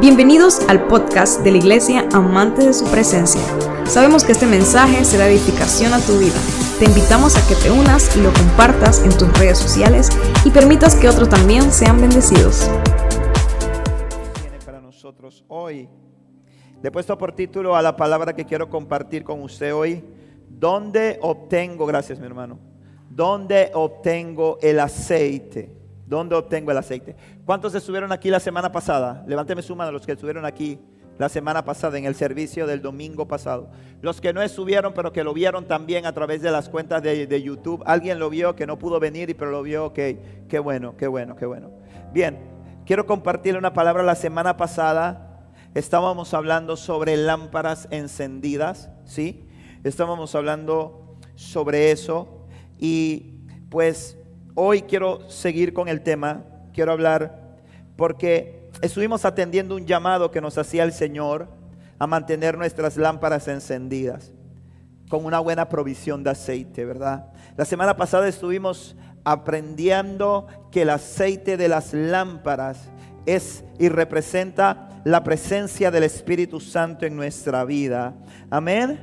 Bienvenidos al podcast de la Iglesia Amante de su Presencia. Sabemos que este mensaje será edificación a tu vida. Te invitamos a que te unas y lo compartas en tus redes sociales y permitas que otros también sean bendecidos. Tiene para nosotros hoy. Le he puesto por título a la palabra que quiero compartir con usted hoy. ¿Dónde obtengo, gracias mi hermano, dónde obtengo el aceite? ¿Dónde obtengo el aceite? ¿Cuántos estuvieron aquí la semana pasada? Levánteme su mano los que estuvieron aquí la semana pasada en el servicio del domingo pasado. Los que no estuvieron, pero que lo vieron también a través de las cuentas de, YouTube. Alguien lo vio que no pudo venir, pero lo vio. Ok, qué bueno, qué bueno, qué bueno. Bien, quiero compartirle una palabra. La semana pasada estábamos hablando sobre lámparas encendidas, ¿sí? Estábamos hablando sobre eso. Y pues hoy quiero seguir con el tema, quiero hablar, porque estuvimos atendiendo un llamado que nos hacía el Señor a mantener nuestras lámparas encendidas con una buena provisión de aceite, ¿verdad? La semana pasada estuvimos aprendiendo que el aceite de las lámparas es y representa la presencia del Espíritu Santo en nuestra vida. Amén.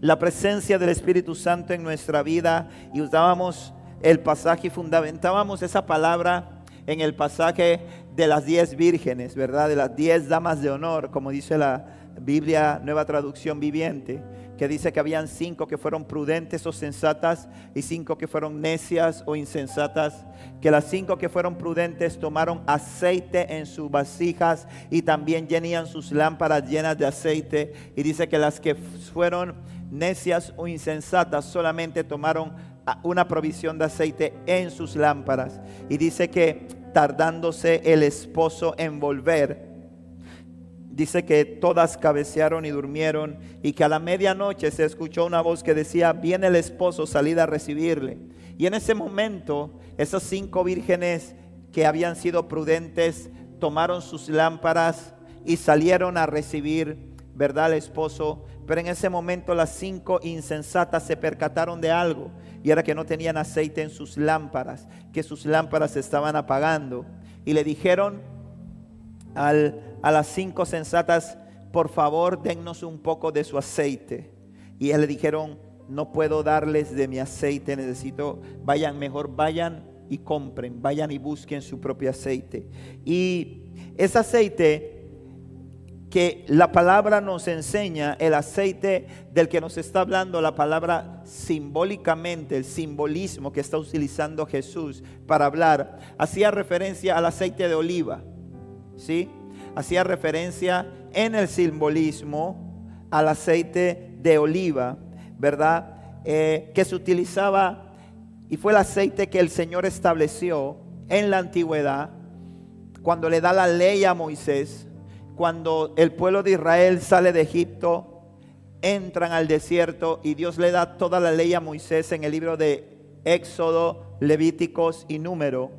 La presencia del Espíritu Santo en nuestra vida y usábamos el pasaje y fundamentábamos esa palabra en el pasaje de las diez vírgenes, ¿verdad? De las diez damas de honor, como dice la Biblia Nueva Traducción Viviente, que dice que habían cinco que fueron prudentes o sensatas y cinco que fueron necias o insensatas, que las cinco que fueron prudentes tomaron aceite en sus vasijas y también llenían sus lámparas llenas de aceite, y dice que las que fueron necias o insensatas solamente tomaron una provisión de aceite en sus lámparas. Y dice que tardándose el esposo en volver, dice que todas cabecearon y durmieron y que a la medianoche se escuchó una voz que decía, viene el esposo, salid a recibirle. Y en ese momento, esas cinco vírgenes que habían sido prudentes tomaron sus lámparas y salieron a recibir, ¿verdad? El esposo. Pero en ese momento las cinco insensatas se percataron de algo y era que no tenían aceite en sus lámparas, que sus lámparas se estaban apagando. Y le dijeron a las cinco sensatas, por favor, dennos un poco de su aceite. Y ellas le dijeron, no puedo darles de mi aceite, necesito, vayan mejor, vayan y compren, vayan y busquen su propio aceite. Y ese aceite que la palabra nos enseña, el aceite del que nos está hablando la palabra simbólicamente, el simbolismo que está utilizando Jesús para hablar, hacía referencia al aceite de oliva, ¿sí? Hacía referencia en el simbolismo al aceite de oliva, ¿verdad? Eh, que se utilizaba y fue el aceite que el Señor estableció en la antigüedad cuando le da la ley a Moisés cuando el pueblo de Israel sale de Egipto, entran al desierto y Dios le da toda la ley a Moisés en el libro de Éxodo, Levíticos y Número.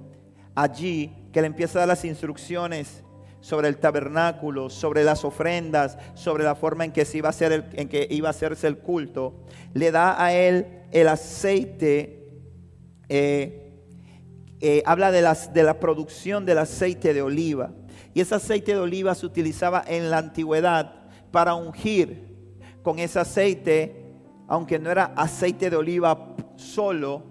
Allí que le empieza a dar las instrucciones sobre el tabernáculo, sobre las ofrendas, sobre la forma en que, iba, a hacerse el culto, le da a él el aceite, eh, eh, habla de la producción del aceite de oliva. Y ese aceite de oliva se utilizaba en la antigüedad para ungir con ese aceite, aunque no era aceite de oliva solo,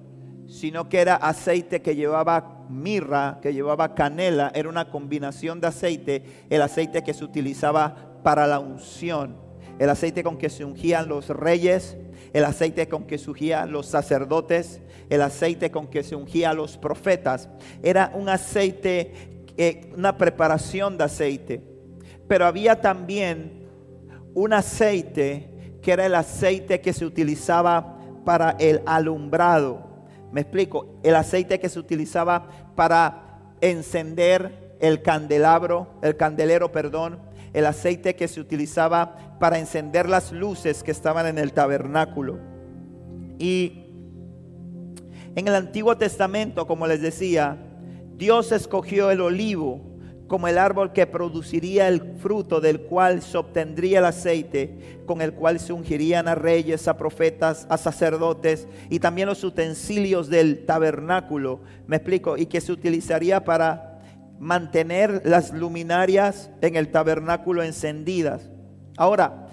sino que era aceite que llevaba mirra, que llevaba canela, era una combinación de aceite, el aceite que se utilizaba para la unción, el aceite con que se ungían los reyes, el aceite con que se ungían los sacerdotes, el aceite con que se ungían los profetas. Era un aceite eh, una preparación de aceite. Pero había también un aceite que era el aceite que se utilizaba para el alumbrado. Me explico, el aceite que se utilizaba para encender el candelabro, el candelero, perdón, el aceite que se utilizaba para encender las luces que estaban en el tabernáculo. Y en el Antiguo Testamento, como les decía, Dios escogió el olivo como el árbol que produciría el fruto del cual se obtendría el aceite, con el cual se ungirían a reyes, a profetas, a sacerdotes y también los utensilios del tabernáculo, me explico, y que se utilizaría para mantener las luminarias en el tabernáculo encendidas. Ahora,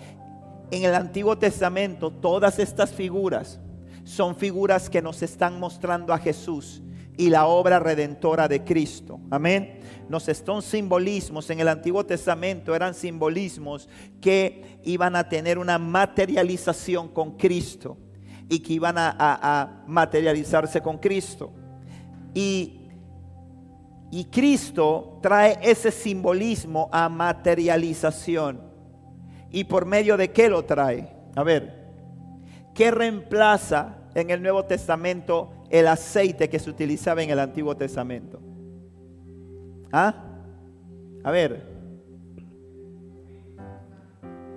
en el Antiguo Testamento todas estas figuras son figuras que nos están mostrando a Jesús y la obra redentora de Cristo. Amén. Nos están simbolismos en el Antiguo Testamento, eran simbolismos que iban a tener una materialización con Cristo y que iban a, materializarse con Cristo. Y, y Cristo trae ese simbolismo a materialización. ¿Y por medio de qué lo trae? A ver, ¿qué reemplaza en el Nuevo Testamento el aceite que se utilizaba en el Antiguo Testamento? ¿Ah? A ver.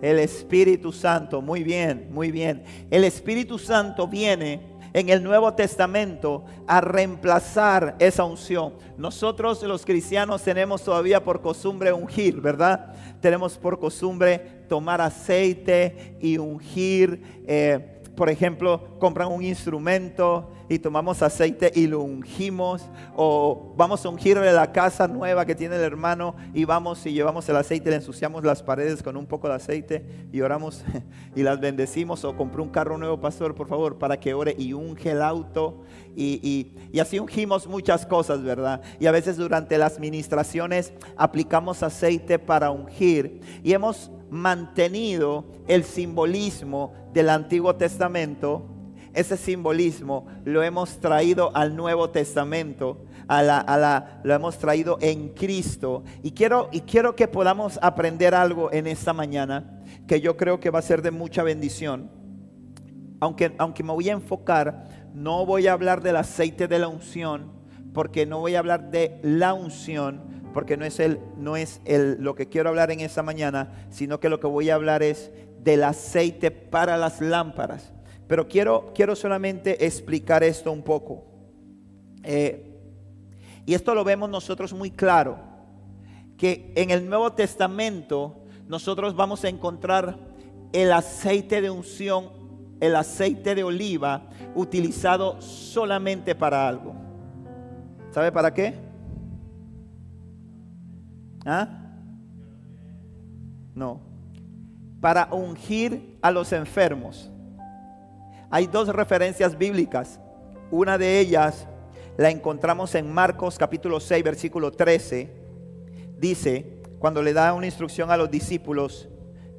El Espíritu Santo, muy bien, muy bien. El Espíritu Santo viene en el Nuevo Testamento a reemplazar esa unción. Nosotros los cristianos tenemos todavía por costumbre ungir, ¿verdad? Tenemos por costumbre tomar aceite y ungir. Eh, por ejemplo, compran un instrumento y tomamos aceite y lo ungimos, o vamos a ungirle la casa nueva que tiene el hermano y vamos y llevamos el aceite, le ensuciamos las paredes con un poco de aceite y oramos y las bendecimos, o compré un carro nuevo, pastor, por favor, para que ore y unge el auto. Y, y así ungimos muchas cosas, ¿verdad? Y a veces durante las ministraciones aplicamos aceite para ungir. Y hemos mantenido el simbolismo del Antiguo Testamento, ese simbolismo lo hemos traído al Nuevo Testamento, a la, a la, lo hemos traído en Cristo. Y quiero, y quiero que podamos aprender algo en esta mañana que yo creo que va a ser de mucha bendición. Aunque, aunque me voy a enfocar, no voy a hablar del aceite de la unción, porque no voy a hablar de la unción, porque no es, el, no es el, lo que quiero hablar en esta mañana, sino que lo que voy a hablar es del aceite para las lámparas. Pero quiero, quiero solamente explicar esto un poco. Eh, y esto lo vemos nosotros muy claro, que en el Nuevo Testamento nosotros vamos a encontrar el aceite de unción, el aceite de oliva utilizado solamente para algo. ¿Sabe para qué? ¿Ah? No. Para ungir a los enfermos. Hay dos referencias bíblicas. Una de ellas la encontramos en Marcos capítulo 6, versículo 13. Dice, cuando le da una instrucción a los discípulos,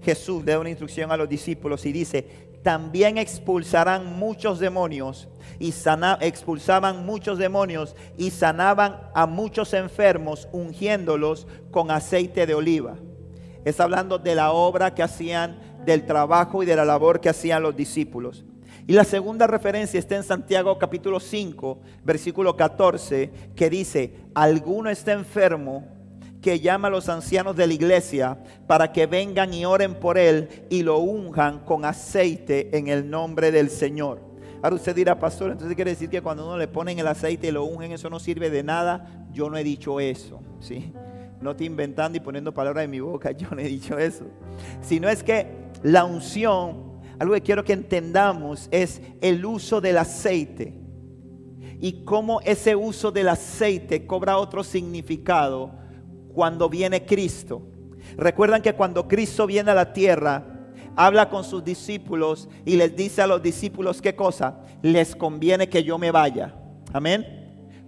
Jesús le da una instrucción a los discípulos y dice, también expulsarán muchos demonios y expulsaban muchos demonios y sanaban a muchos enfermos ungiéndolos con aceite de oliva. Está hablando de la obra que hacían, del trabajo y de la labor que hacían los discípulos. Y la segunda referencia está en Santiago capítulo 5, versículo 14, que dice, alguno está enfermo que llama a los ancianos de la iglesia para que vengan y oren por él y lo unjan con aceite en el nombre del Señor. Ahora usted dirá, pastor, entonces quiere decir que cuando uno le ponen el aceite y lo ungen, eso no sirve de nada. Yo no he dicho eso, ¿sí? No estoy inventando y poniendo palabras en mi boca, yo no he dicho eso. Sino es que la unción, algo que quiero que entendamos es el uso del aceite y cómo ese uso del aceite cobra otro significado cuando viene Cristo. Recuerdan que cuando Cristo viene a la tierra, habla con sus discípulos y les dice a los discípulos qué cosa, les conviene que yo me vaya. Amén.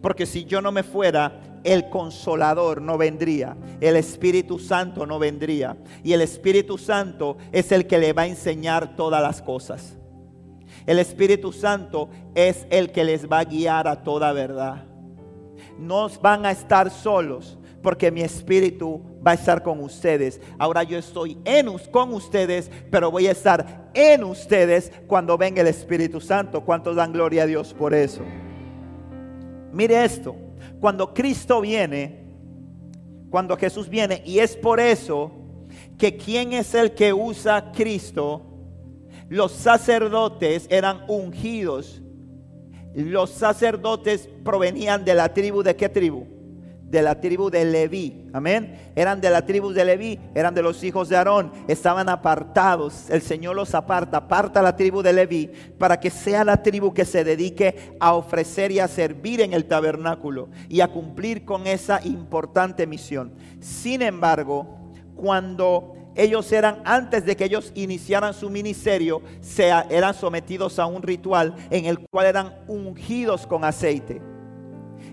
Porque si yo no me fuera, el consolador no vendría, el Espíritu Santo no vendría. Y el Espíritu Santo es el que le va a enseñar todas las cosas. El Espíritu Santo es el que les va a guiar a toda verdad. No van a estar solos porque mi espíritu va a estar con ustedes. Ahora yo estoy en, con ustedes, pero voy a estar en ustedes cuando venga el Espíritu Santo. ¿Cuántos dan gloria a Dios por eso? Mire esto, cuando Cristo viene, cuando Jesús viene, y es por eso que quién es el que usa Cristo, los sacerdotes eran ungidos. Los sacerdotes provenían de la tribu de qué tribu? De la tribu de Leví. Amén. Eran de la tribu de Leví, eran de los hijos de Aarón, estaban apartados. El Señor los aparta, aparta la tribu de Leví para que sea la tribu que se dedique a ofrecer y a servir en el tabernáculo y a cumplir con esa importante misión. Sin embargo, cuando ellos eran, antes de que ellos iniciaran su ministerio, se, eran sometidos a un ritual en el cual eran ungidos con aceite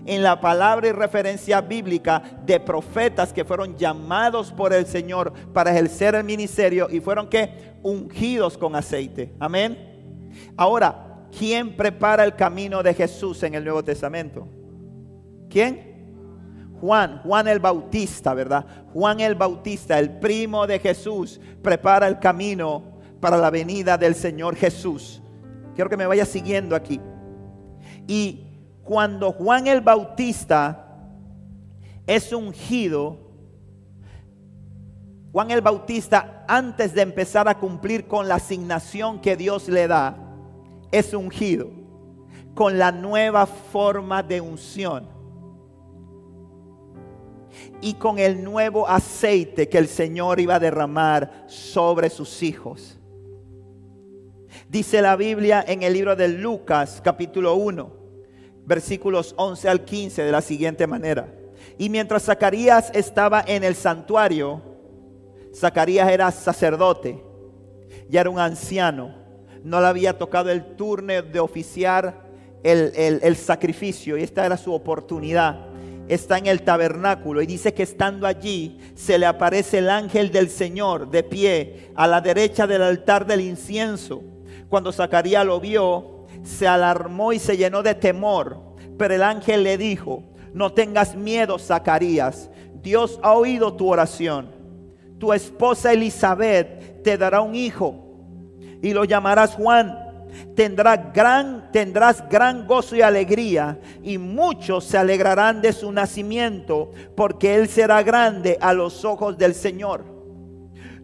en la palabra y referencia bíblica de profetas que fueron llamados por el Señor para ejercer el ministerio y fueron que ungidos con aceite. Amén. Ahora, ¿quién prepara el camino de Jesús en el Nuevo Testamento? ¿Quién? Juan, Juan el Bautista, ¿verdad? Juan el Bautista, el primo de Jesús, prepara el camino para la venida del Señor Jesús. Quiero que me vaya siguiendo aquí. Y cuando Juan el Bautista es ungido, Juan el Bautista, antes de empezar a cumplir con la asignación que Dios le da, es ungido con la nueva forma de unción y con el nuevo aceite que el Señor iba a derramar sobre sus hijos. Dice la Biblia en el libro de Lucas capítulo 1, versículos 11 al 15 de la siguiente manera. Y mientras Zacarías estaba en el santuario, Zacarías era sacerdote, ya era un anciano, no le había tocado el turno de oficiar el, el sacrificio y esta era su oportunidad. Está en el tabernáculo y dice que estando allí se le aparece el ángel del Señor de pie a la derecha del altar del incienso. Cuando Zacarías lo vio, se alarmó y se llenó de temor. Pero el ángel le dijo, no tengas miedo, Zacarías. Dios ha oído tu oración. Tu esposa Elizabeth te dará un hijo y lo llamarás Juan. Tendrá gran, tendrás gran gozo y alegría y muchos se alegrarán de su nacimiento porque él será grande a los ojos del Señor.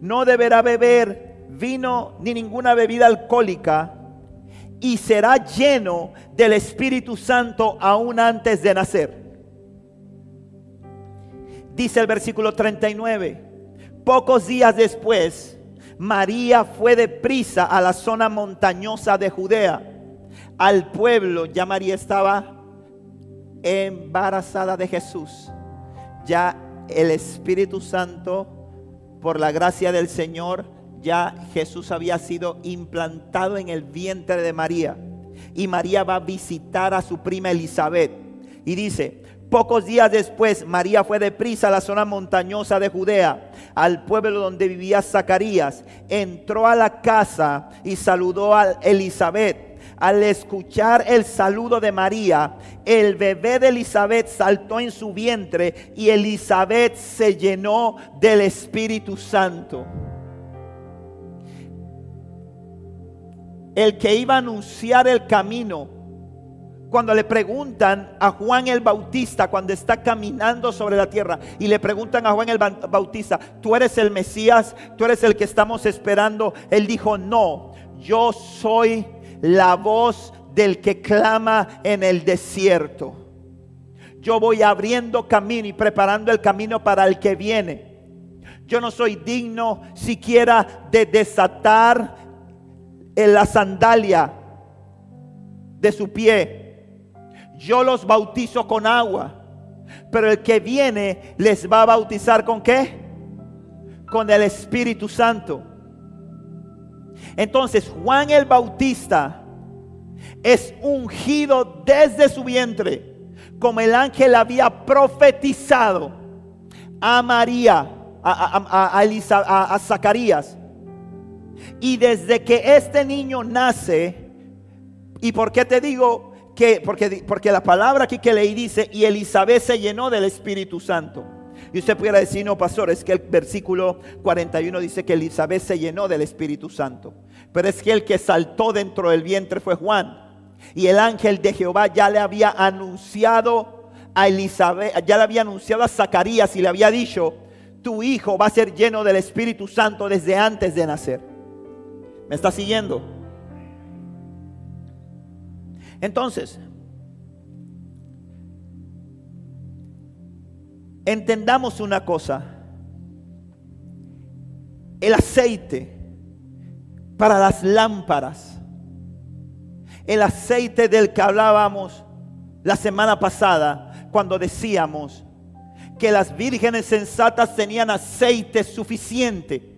No deberá beber vino ni ninguna bebida alcohólica y será lleno del Espíritu Santo aún antes de nacer. Dice el versículo 39, pocos días después, María fue deprisa a la zona montañosa de Judea, al pueblo, ya María estaba embarazada de Jesús, ya el Espíritu Santo, por la gracia del Señor, ya Jesús había sido implantado en el vientre de María. Y María va a visitar a su prima Elizabeth. Y dice, pocos días después María fue deprisa a la zona montañosa de Judea, al pueblo donde vivía Zacarías. Entró a la casa y saludó a Elizabeth. Al escuchar el saludo de María, el bebé de Elizabeth saltó en su vientre y Elizabeth se llenó del Espíritu Santo. El que iba a anunciar el camino. Cuando le preguntan a Juan el Bautista, cuando está caminando sobre la tierra, y le preguntan a Juan el Bautista, ¿tú eres el Mesías? ¿Tú eres el que estamos esperando? Él dijo, no, yo soy la voz del que clama en el desierto. Yo voy abriendo camino y preparando el camino para el que viene. Yo no soy digno siquiera de desatar en la sandalia de su pie. Yo los bautizo con agua, pero el que viene les va a bautizar con qué? Con el Espíritu Santo. Entonces Juan el Bautista es ungido desde su vientre, como el ángel había profetizado a María, a, a, a Zacarías y desde que este niño nace, ¿y por qué te digo que? Porque, porque la palabra aquí que leí dice, y Elizabeth se llenó del Espíritu Santo. Y usted pudiera decir, no, pastor, es que el versículo 41 dice que Elizabeth se llenó del Espíritu Santo. Pero es que el que saltó dentro del vientre fue Juan. Y el ángel de Jehová ya le había anunciado a Elizabeth, ya le había anunciado a Zacarías y le había dicho, tu hijo va a ser lleno del Espíritu Santo desde antes de nacer. ¿Me está siguiendo? Entonces, entendamos una cosa. El aceite para las lámparas, el aceite del que hablábamos la semana pasada, cuando decíamos que las vírgenes sensatas tenían aceite suficiente,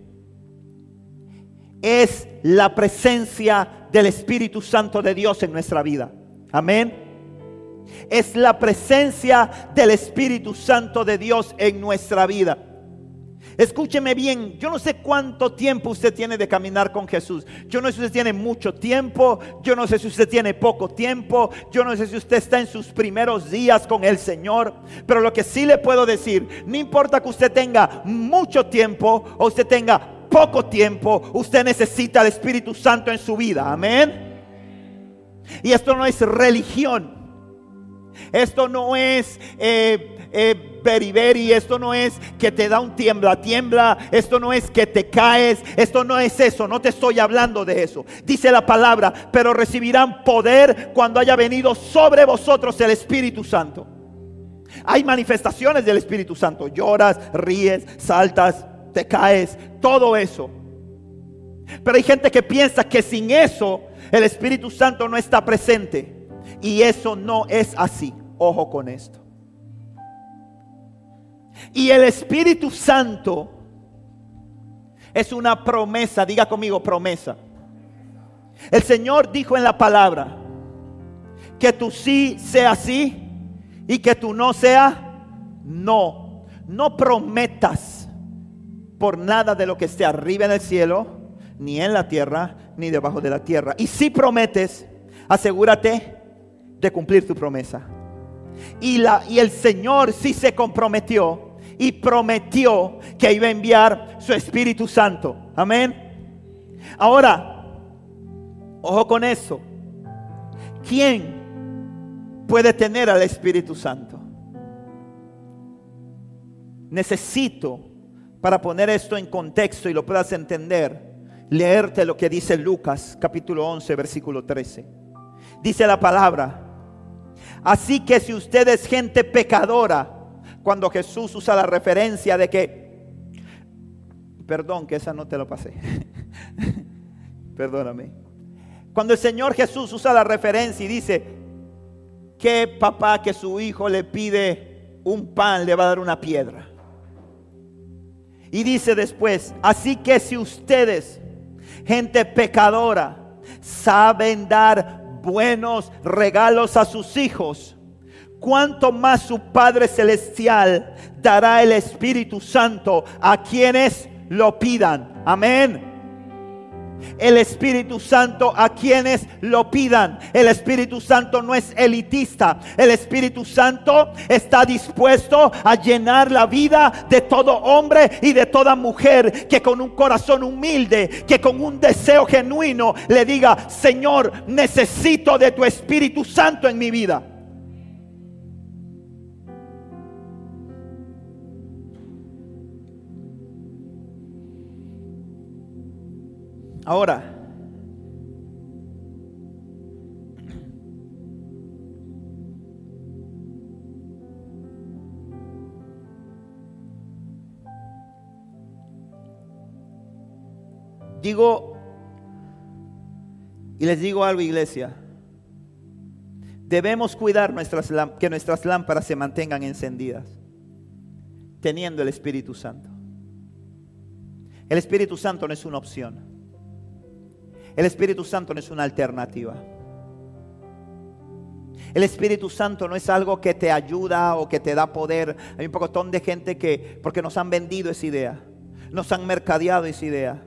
es la presencia del Espíritu Santo de Dios en nuestra vida. Amén. Es la presencia del Espíritu Santo de Dios en nuestra vida. Escúcheme bien, yo no sé cuánto tiempo usted tiene de caminar con Jesús. Yo no sé si usted tiene mucho tiempo, yo no sé si usted tiene poco tiempo, yo no sé si usted está en sus primeros días con el Señor. Pero lo que sí le puedo decir, no importa que usted tenga mucho tiempo o usted tenga poco tiempo, usted necesita el Espíritu Santo en su vida. Amén. Y esto no es religión. Esto no es eh, eh, beriberi, esto no es que te da un tiembla, tiembla, esto no es que te caes, esto no es eso, no te estoy hablando de eso. Dice la palabra, pero recibirán poder cuando haya venido sobre vosotros el Espíritu Santo. Hay manifestaciones del Espíritu Santo, lloras, ríes, saltas, te caes, todo eso. Pero hay gente que piensa que sin eso el Espíritu Santo no está presente. Y eso no es así. Ojo con esto. Y el Espíritu Santo es una promesa. Diga conmigo promesa. El Señor dijo en la palabra que tu sí sea sí y que tu no sea no. No prometas por nada de lo que esté arriba en el cielo, ni en la tierra, ni debajo de la tierra. Y si prometes, asegúrate de cumplir tu promesa. Y, la, y el Señor sí se comprometió y prometió que iba a enviar su Espíritu Santo. Amén. Ahora, ojo con eso. ¿Quién puede tener al Espíritu Santo? Necesito, para poner esto en contexto y lo puedas entender, leerte lo que dice Lucas capítulo 11, versículo 13. Dice la palabra, Así que si usted es gente pecadora, cuando Jesús usa la referencia de que, perdón que esa no te lo pasé, perdóname. Cuando el Señor Jesús usa la referencia y dice que papá que su hijo le pide un pan, le va a dar una piedra. Y dice después, así que si ustedes, gente pecadora, saben dar buenos regalos a sus hijos, cuanto más su Padre Celestial dará el Espíritu Santo a quienes lo pidan. Amén el Espíritu Santo a quienes lo pidan. El Espíritu Santo no es elitista. El Espíritu Santo está dispuesto a llenar la vida de todo hombre y de toda mujer que con un corazón humilde, que con un deseo genuino le diga, Señor, necesito de tu Espíritu Santo en mi vida. Ahora, digo, y les digo algo, iglesia, debemos cuidar nuestras, que nuestras lámparas se mantengan encendidas, teniendo el Espíritu Santo. El Espíritu Santo no es una opción. El Espíritu Santo no es una alternativa. El Espíritu Santo no es algo que te ayuda o que te da poder. Hay un pocotón de gente que, porque nos han vendido esa idea, nos han mercadeado esa idea.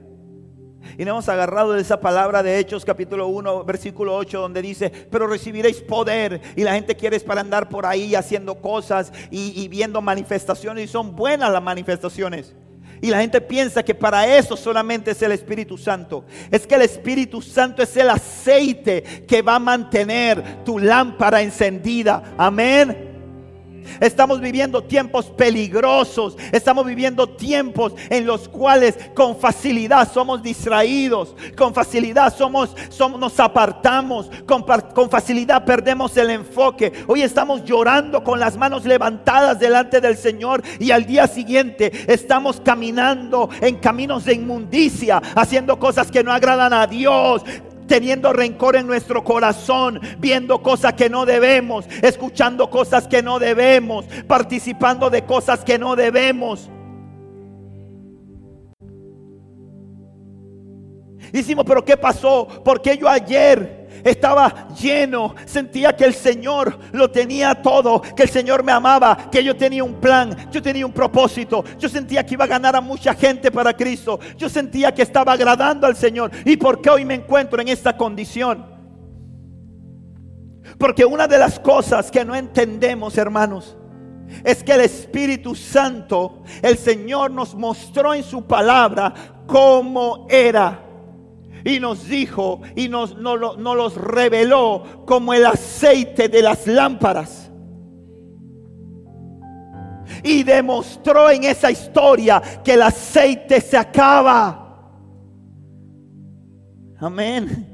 Y nos hemos agarrado de esa palabra de Hechos capítulo 1, versículo 8, donde dice, pero recibiréis poder. Y la gente quiere es para andar por ahí haciendo cosas y, y viendo manifestaciones. Y son buenas las manifestaciones. Y la gente piensa que para eso solamente es el Espíritu Santo. Es que el Espíritu Santo es el aceite que va a mantener tu lámpara encendida. Amén. Estamos viviendo tiempos peligrosos. Estamos viviendo tiempos en los cuales con facilidad somos distraídos. Con facilidad somos, somos nos apartamos. Con, con facilidad perdemos el enfoque. Hoy estamos llorando con las manos levantadas delante del Señor. Y al día siguiente estamos caminando en caminos de inmundicia. Haciendo cosas que no agradan a Dios teniendo rencor en nuestro corazón, viendo cosas que no debemos, escuchando cosas que no debemos, participando de cosas que no debemos. Hicimos, pero ¿qué pasó? Porque yo ayer estaba lleno, sentía que el Señor lo tenía todo, que el Señor me amaba, que yo tenía un plan, yo tenía un propósito, yo sentía que iba a ganar a mucha gente para Cristo, yo sentía que estaba agradando al Señor. ¿Y por qué hoy me encuentro en esta condición? Porque una de las cosas que no entendemos, hermanos, es que el Espíritu Santo, el Señor nos mostró en su palabra cómo era y nos dijo y nos, nos, los reveló como el aceite de las lámparas. Y demostró en esa historia que el aceite se acaba. Amén.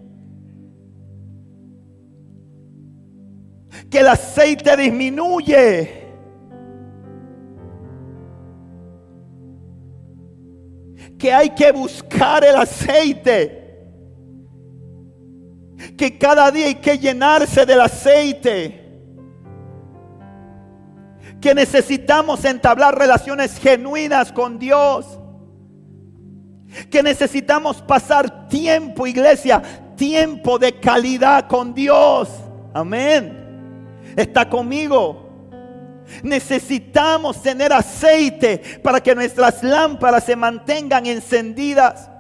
Que el aceite disminuye. Que hay que buscar el aceite que cada día hay que llenarse del aceite. Que necesitamos entablar relaciones genuinas con Dios. Que necesitamos pasar tiempo, iglesia, tiempo de calidad con Dios. Amén. Está conmigo. Necesitamos tener aceite para que nuestras lámparas se mantengan encendidas.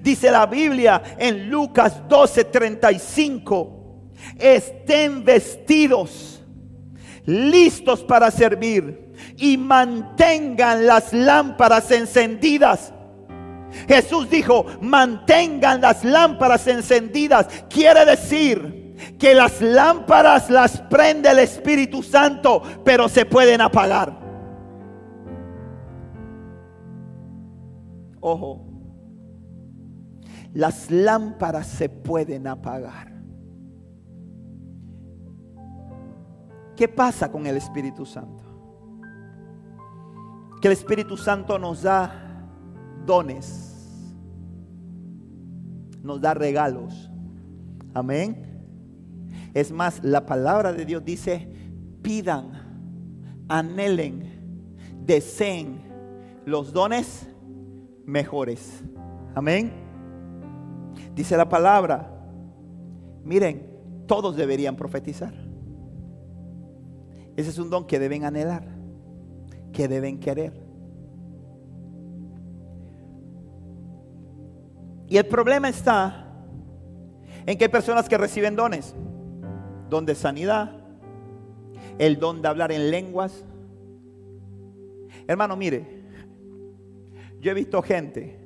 Dice la Biblia en Lucas 12:35, estén vestidos, listos para servir y mantengan las lámparas encendidas. Jesús dijo, mantengan las lámparas encendidas. Quiere decir que las lámparas las prende el Espíritu Santo, pero se pueden apagar. Ojo, las lámparas se pueden apagar. ¿Qué pasa con el Espíritu Santo? Que el Espíritu Santo nos da dones, nos da regalos. Amén. Es más, la palabra de Dios dice, pidan, anhelen, deseen los dones mejores. Amén. Dice la palabra, miren, todos deberían profetizar. Ese es un don que deben anhelar, que deben querer. Y el problema está en que hay personas que reciben dones. Don de sanidad, el don de hablar en lenguas. Hermano, mire, yo he visto gente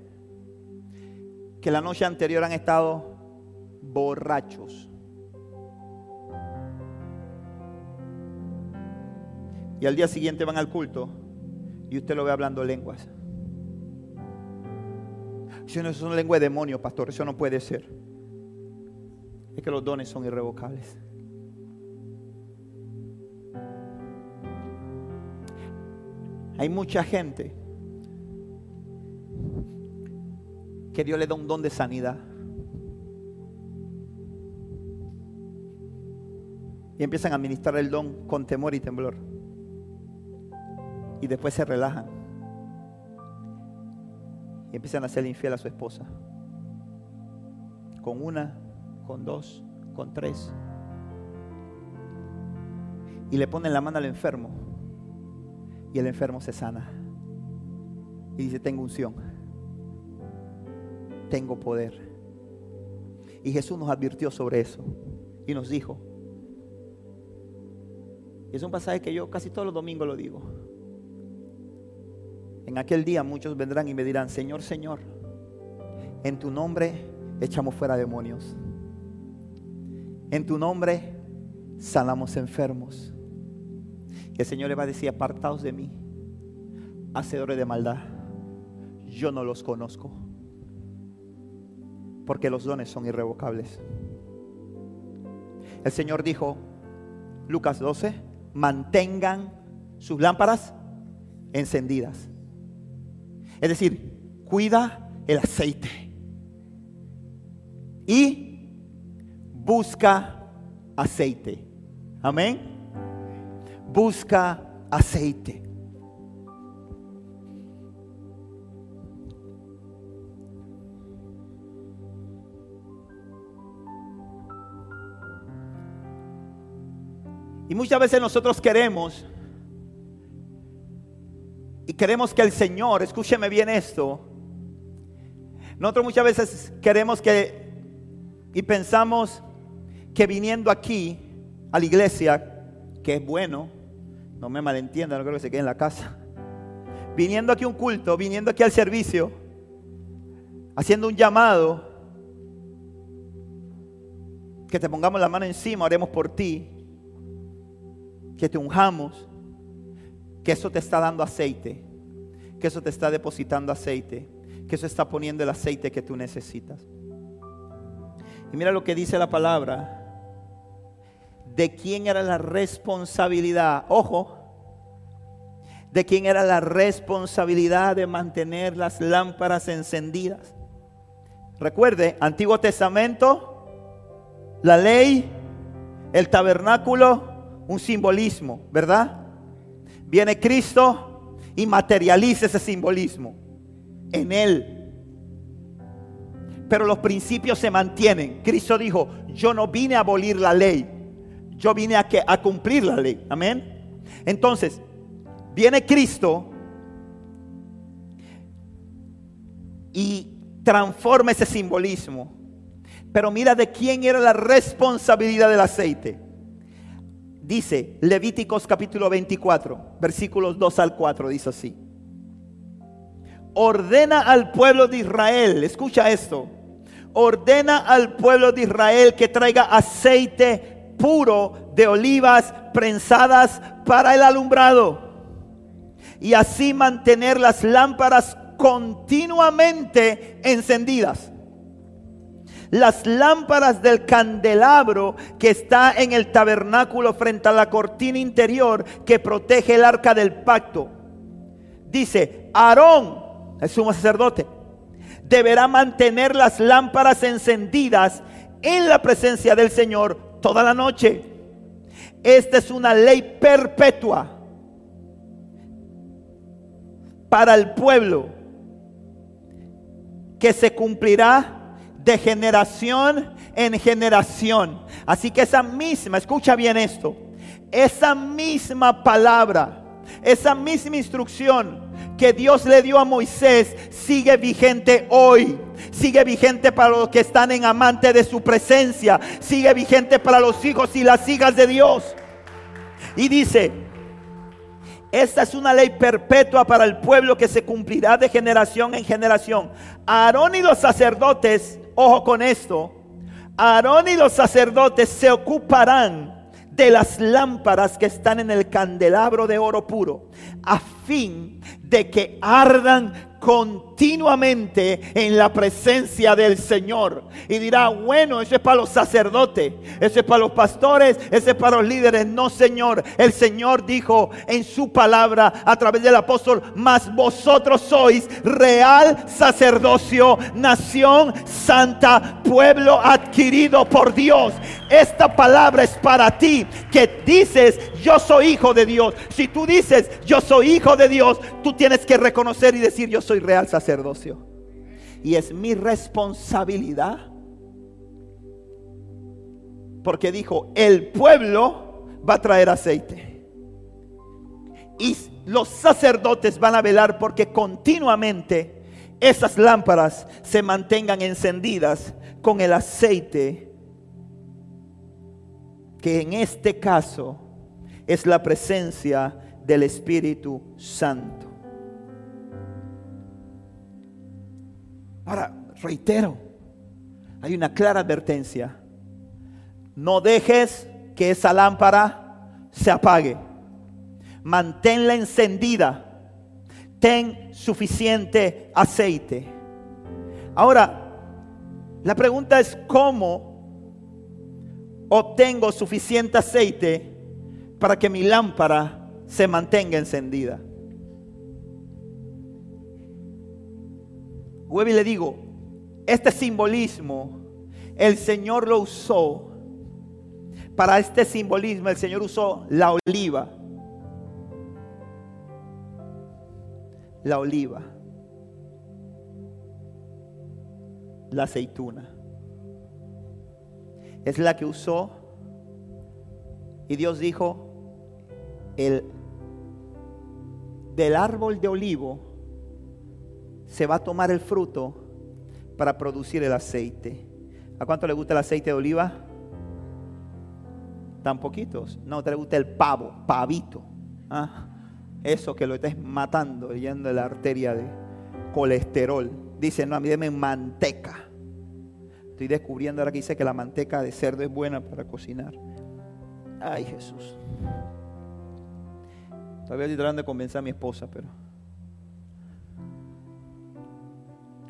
que la noche anterior han estado borrachos. Y al día siguiente van al culto y usted lo ve hablando lenguas. Si no, es una lengua de demonio, pastor, eso no puede ser. Es que los dones son irrevocables. Hay mucha gente que Dios le da un don de sanidad. Y empiezan a administrar el don con temor y temblor. Y después se relajan. Y empiezan a ser infiel a su esposa. Con una, con dos, con tres. Y le ponen la mano al enfermo. Y el enfermo se sana. Y dice, tengo unción tengo poder. Y Jesús nos advirtió sobre eso y nos dijo, es un pasaje que yo casi todos los domingos lo digo. En aquel día muchos vendrán y me dirán, Señor, Señor, en tu nombre echamos fuera demonios. En tu nombre sanamos enfermos. el Señor le va a decir, apartaos de mí, hacedores de maldad. Yo no los conozco. Porque los dones son irrevocables. El Señor dijo, Lucas 12, mantengan sus lámparas encendidas. Es decir, cuida el aceite. Y busca aceite. Amén. Busca aceite. Y muchas veces nosotros queremos, y queremos que el Señor, escúcheme bien esto, nosotros muchas veces queremos que, y pensamos que viniendo aquí a la iglesia, que es bueno, no me malentienda, no creo que se quede en la casa, viniendo aquí a un culto, viniendo aquí al servicio, haciendo un llamado, que te pongamos la mano encima, oremos por ti, que te unjamos, que eso te está dando aceite, que eso te está depositando aceite, que eso está poniendo el aceite que tú necesitas. Y mira lo que dice la palabra. De quién era la responsabilidad, ojo, de quién era la responsabilidad de mantener las lámparas encendidas. Recuerde, Antiguo Testamento, la ley, el tabernáculo, un simbolismo, ¿verdad? Viene Cristo y materializa ese simbolismo en Él. Pero los principios se mantienen. Cristo dijo, yo no vine a abolir la ley, yo vine a, que, a cumplir la ley. Amén. Entonces, viene Cristo y transforma ese simbolismo. Pero mira de quién era la responsabilidad del aceite. Dice Levíticos capítulo 24, versículos 2 al 4, dice así. Ordena al pueblo de Israel, escucha esto, ordena al pueblo de Israel que traiga aceite puro de olivas prensadas para el alumbrado y así mantener las lámparas continuamente encendidas las lámparas del candelabro que está en el tabernáculo frente a la cortina interior que protege el arca del pacto. Dice, Aarón, el sumo sacerdote, deberá mantener las lámparas encendidas en la presencia del Señor toda la noche. Esta es una ley perpetua para el pueblo que se cumplirá de generación en generación. Así que esa misma, escucha bien esto, esa misma palabra, esa misma instrucción que Dios le dio a Moisés sigue vigente hoy. Sigue vigente para los que están en amante de su presencia. Sigue vigente para los hijos y las hijas de Dios. Y dice, esta es una ley perpetua para el pueblo que se cumplirá de generación en generación. Aarón y los sacerdotes Ojo con esto. Aarón y los sacerdotes se ocuparán de las lámparas que están en el candelabro de oro puro, fin de que ardan continuamente en la presencia del Señor. Y dirá, bueno, eso es para los sacerdotes, eso es para los pastores, eso es para los líderes. No, Señor. El Señor dijo en su palabra a través del apóstol, mas vosotros sois real sacerdocio, nación santa, pueblo adquirido por Dios. Esta palabra es para ti que dices, yo soy hijo de Dios. Si tú dices, yo soy hijo de Dios, tú tienes que reconocer y decir, yo soy real sacerdocio. Y es mi responsabilidad. Porque dijo, el pueblo va a traer aceite. Y los sacerdotes van a velar porque continuamente esas lámparas se mantengan encendidas con el aceite que en este caso es la presencia del Espíritu Santo. Ahora, reitero, hay una clara advertencia. No dejes que esa lámpara se apague. manténla encendida, ten suficiente aceite. Ahora, la pregunta es cómo obtengo suficiente aceite para que mi lámpara se mantenga encendida. Vuelvo y le digo, este simbolismo el Señor lo usó. Para este simbolismo el Señor usó la oliva. La oliva. La aceituna. Es la que usó. Y Dios dijo, el, del árbol de olivo se va a tomar el fruto para producir el aceite. ¿A cuánto le gusta el aceite de oliva? Tan poquitos. No, te le gusta el pavo, pavito. ¿ah? Eso que lo estés matando, yendo la arteria de colesterol. Dice, no, a mí deme manteca. Estoy descubriendo ahora que dice que la manteca de cerdo es buena para cocinar. Ay, Jesús. Todavía estoy tratando de convencer a mi esposa, pero.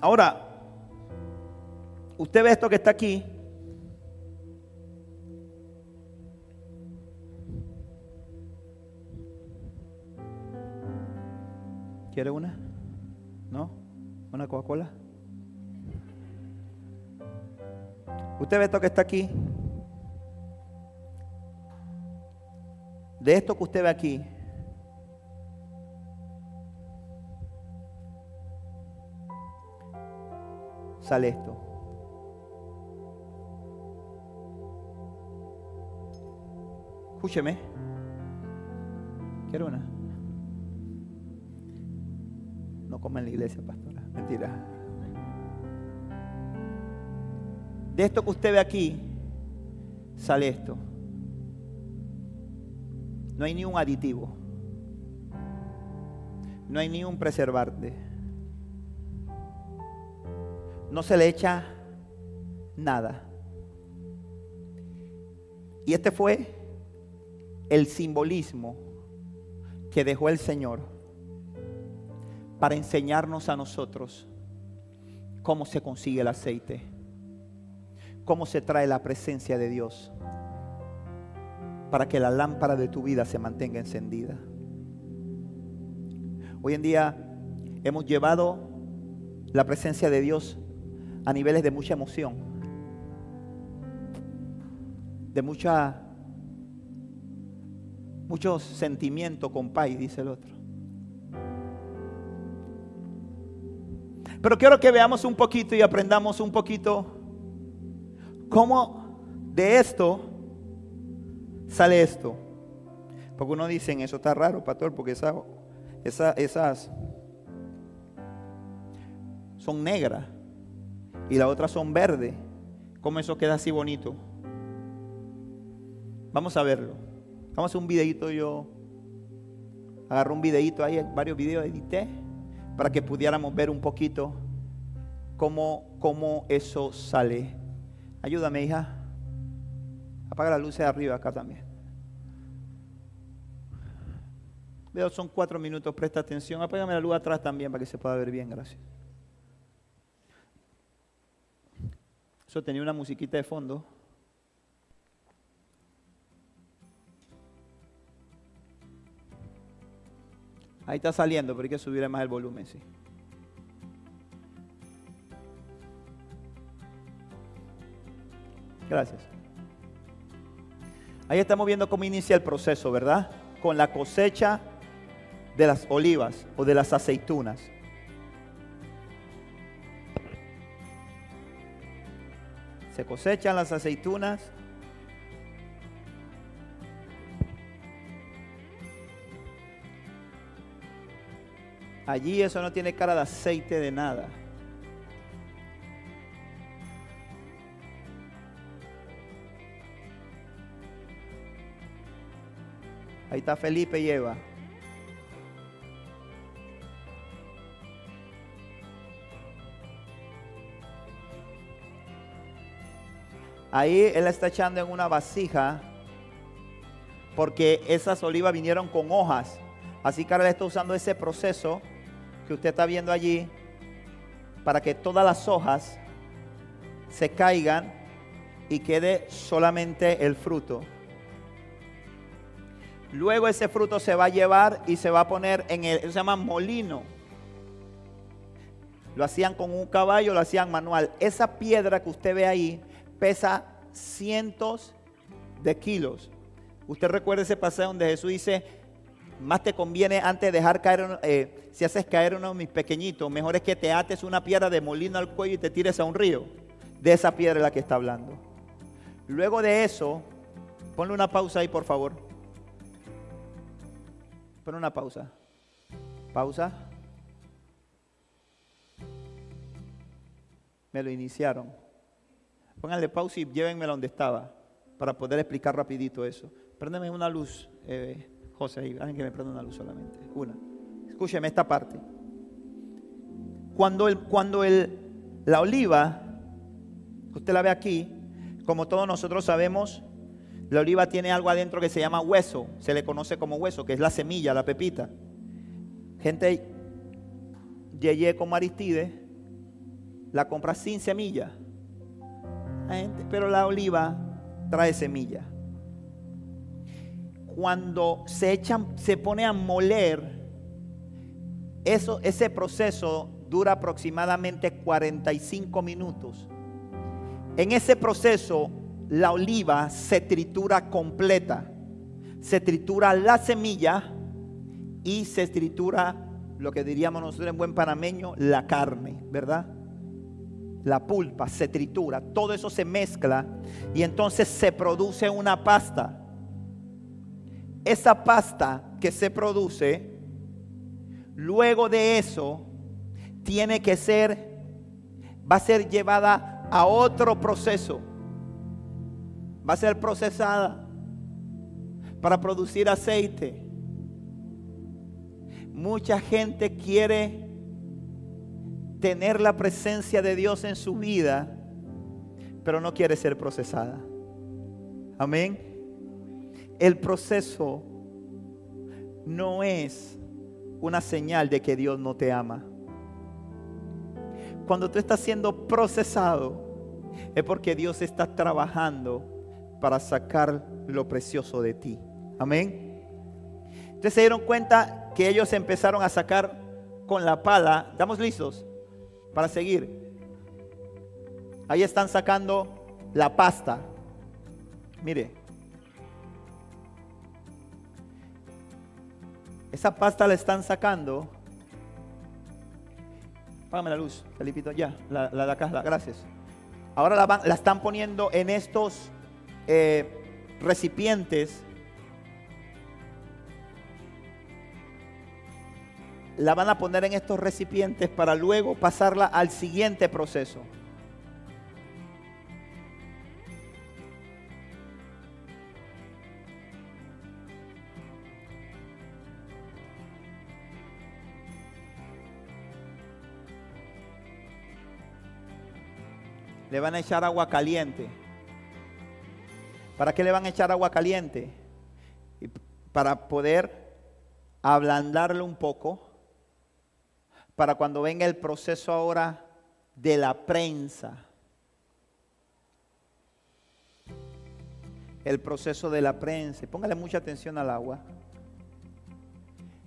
Ahora, usted ve esto que está aquí. ¿Quiere una? ¿No? ¿Una Coca-Cola? Usted ve esto que está aquí. De esto que usted ve aquí, sale esto. Escúcheme. ¿Quiere una? No come en la iglesia, pastora. Mentira. De esto que usted ve aquí, sale esto. No hay ni un aditivo. No hay ni un preservante. No se le echa nada. Y este fue el simbolismo que dejó el Señor para enseñarnos a nosotros cómo se consigue el aceite, cómo se trae la presencia de Dios para que la lámpara de tu vida se mantenga encendida. Hoy en día hemos llevado la presencia de Dios a niveles de mucha emoción, de mucha muchos sentimientos, compay, dice el otro. Pero quiero que veamos un poquito y aprendamos un poquito cómo de esto sale esto. Porque uno dice, eso está raro, pastor, porque esa, esas son negras y las otras son verdes. ¿Cómo eso queda así bonito? Vamos a verlo. Vamos a hacer un videito yo. Agarré un videito ahí, varios videos edité, para que pudiéramos ver un poquito cómo, cómo eso sale. Ayúdame, hija. Apaga la luz de arriba acá también. Veo, son cuatro minutos, presta atención. Apágame la luz atrás también para que se pueda ver bien, gracias. Eso tenía una musiquita de fondo. Ahí está saliendo, pero hay que subir más el volumen, sí. Gracias. Ahí estamos viendo cómo inicia el proceso, ¿verdad? Con la cosecha de las olivas o de las aceitunas. Se cosechan las aceitunas Allí eso no tiene cara de aceite de nada. Ahí está Felipe y Eva. Ahí él está echando en una vasija porque esas olivas vinieron con hojas Así que ahora está usando ese proceso que usted está viendo allí para que todas las hojas se caigan y quede solamente el fruto. Luego ese fruto se va a llevar y se va a poner en el, se llama molino. Lo hacían con un caballo, lo hacían manual. Esa piedra que usted ve ahí pesa cientos de kilos. Usted recuerda ese pasaje donde Jesús dice, más te conviene antes de dejar caer, eh, si haces caer uno de mis pequeñitos, mejor es que te ates una piedra de molino al cuello y te tires a un río. De esa piedra es la que está hablando. Luego de eso, ponle una pausa ahí, por favor. Ponle una pausa. Pausa. Me lo iniciaron. Pónganle pausa y llévenmelo donde estaba para poder explicar rapidito eso. Préndeme una luz, eh, José, alguien que me prenda una luz solamente. Una. Escúcheme esta parte. Cuando, el, cuando el, la oliva, usted la ve aquí, como todos nosotros sabemos, la oliva tiene algo adentro que se llama hueso, se le conoce como hueso, que es la semilla, la pepita. Gente, Yeye como Aristide, la compra sin semilla. Pero la oliva trae semilla. Cuando se echan, se pone a moler, eso, ese proceso dura aproximadamente 45 minutos. En ese proceso, la oliva se tritura completa. Se tritura la semilla y se tritura lo que diríamos nosotros en buen panameño, la carne, ¿verdad? La pulpa se tritura, todo eso se mezcla y entonces se produce una pasta. Esa pasta que se produce, luego de eso, tiene que ser, va a ser llevada a otro proceso. Va a ser procesada para producir aceite. Mucha gente quiere tener la presencia de Dios en su vida, pero no quiere ser procesada. Amén. El proceso no es una señal de que Dios no te ama. Cuando tú estás siendo procesado, es porque Dios está trabajando para sacar lo precioso de ti. Amén. Entonces se dieron cuenta que ellos empezaron a sacar con la pala. ¿Estamos listos? Para seguir. Ahí están sacando la pasta. Mire. Esa pasta la están sacando. Págame la luz, Felipito. Ya, la, la de acá, gracias. Ahora la, la, están poniendo en estos eh, recipientes la van a poner en estos recipientes para luego pasarla al siguiente proceso. Le van a echar agua caliente. ¿Para qué le van a echar agua caliente? Para poder ablandarlo un poco para cuando venga el proceso ahora de la prensa. El proceso de la prensa. Póngale mucha atención al agua.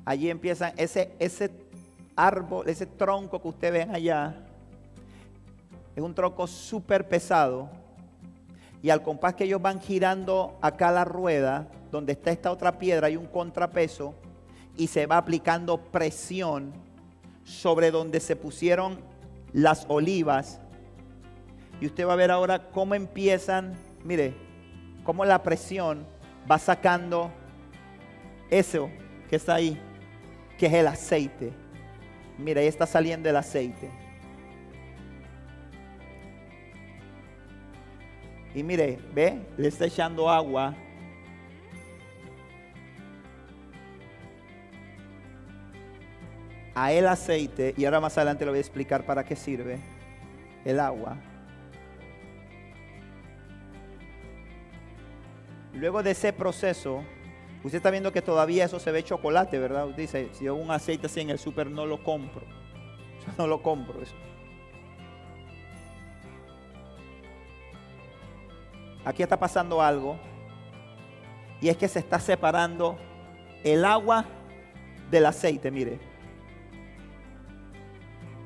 Allí empiezan ese, ese árbol, ese tronco que ustedes ven allá. Es un tronco súper pesado. Y al compás que ellos van girando acá la rueda, donde está esta otra piedra, hay un contrapeso y se va aplicando presión sobre donde se pusieron las olivas. Y usted va a ver ahora cómo empiezan, mire, cómo la presión va sacando eso que está ahí, que es el aceite. Mire, ahí está saliendo el aceite. Y mire, ve, le está echando agua a el aceite, y ahora más adelante le voy a explicar para qué sirve el agua. Luego de ese proceso, Usted está viendo que todavía eso se ve chocolate, ¿verdad? Usted dice, si yo un aceite así en el súper no lo compro. Yo no lo compro eso. Aquí está pasando algo. Y es que se está separando el agua del aceite, mire.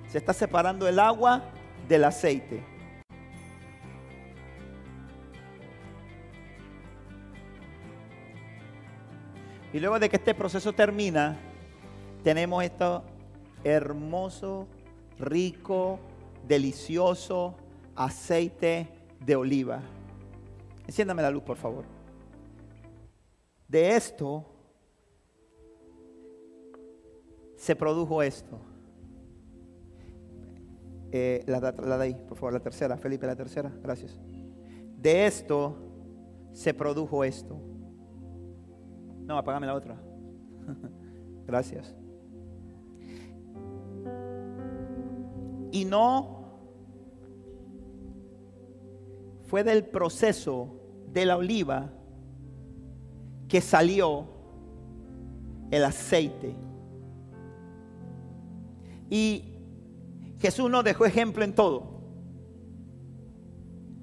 Se está separando el agua del aceite. Y luego de que este proceso termina, tenemos esto hermoso, rico, delicioso aceite de oliva. Enciéndame la luz, por favor. De esto se produjo esto. Eh, la, la de ahí, por favor, la tercera, Felipe, la tercera, gracias. De esto se produjo esto. No, apagame la otra. gracias. Y no fue del proceso de la oliva que salió el aceite. Y Jesús nos dejó ejemplo en todo.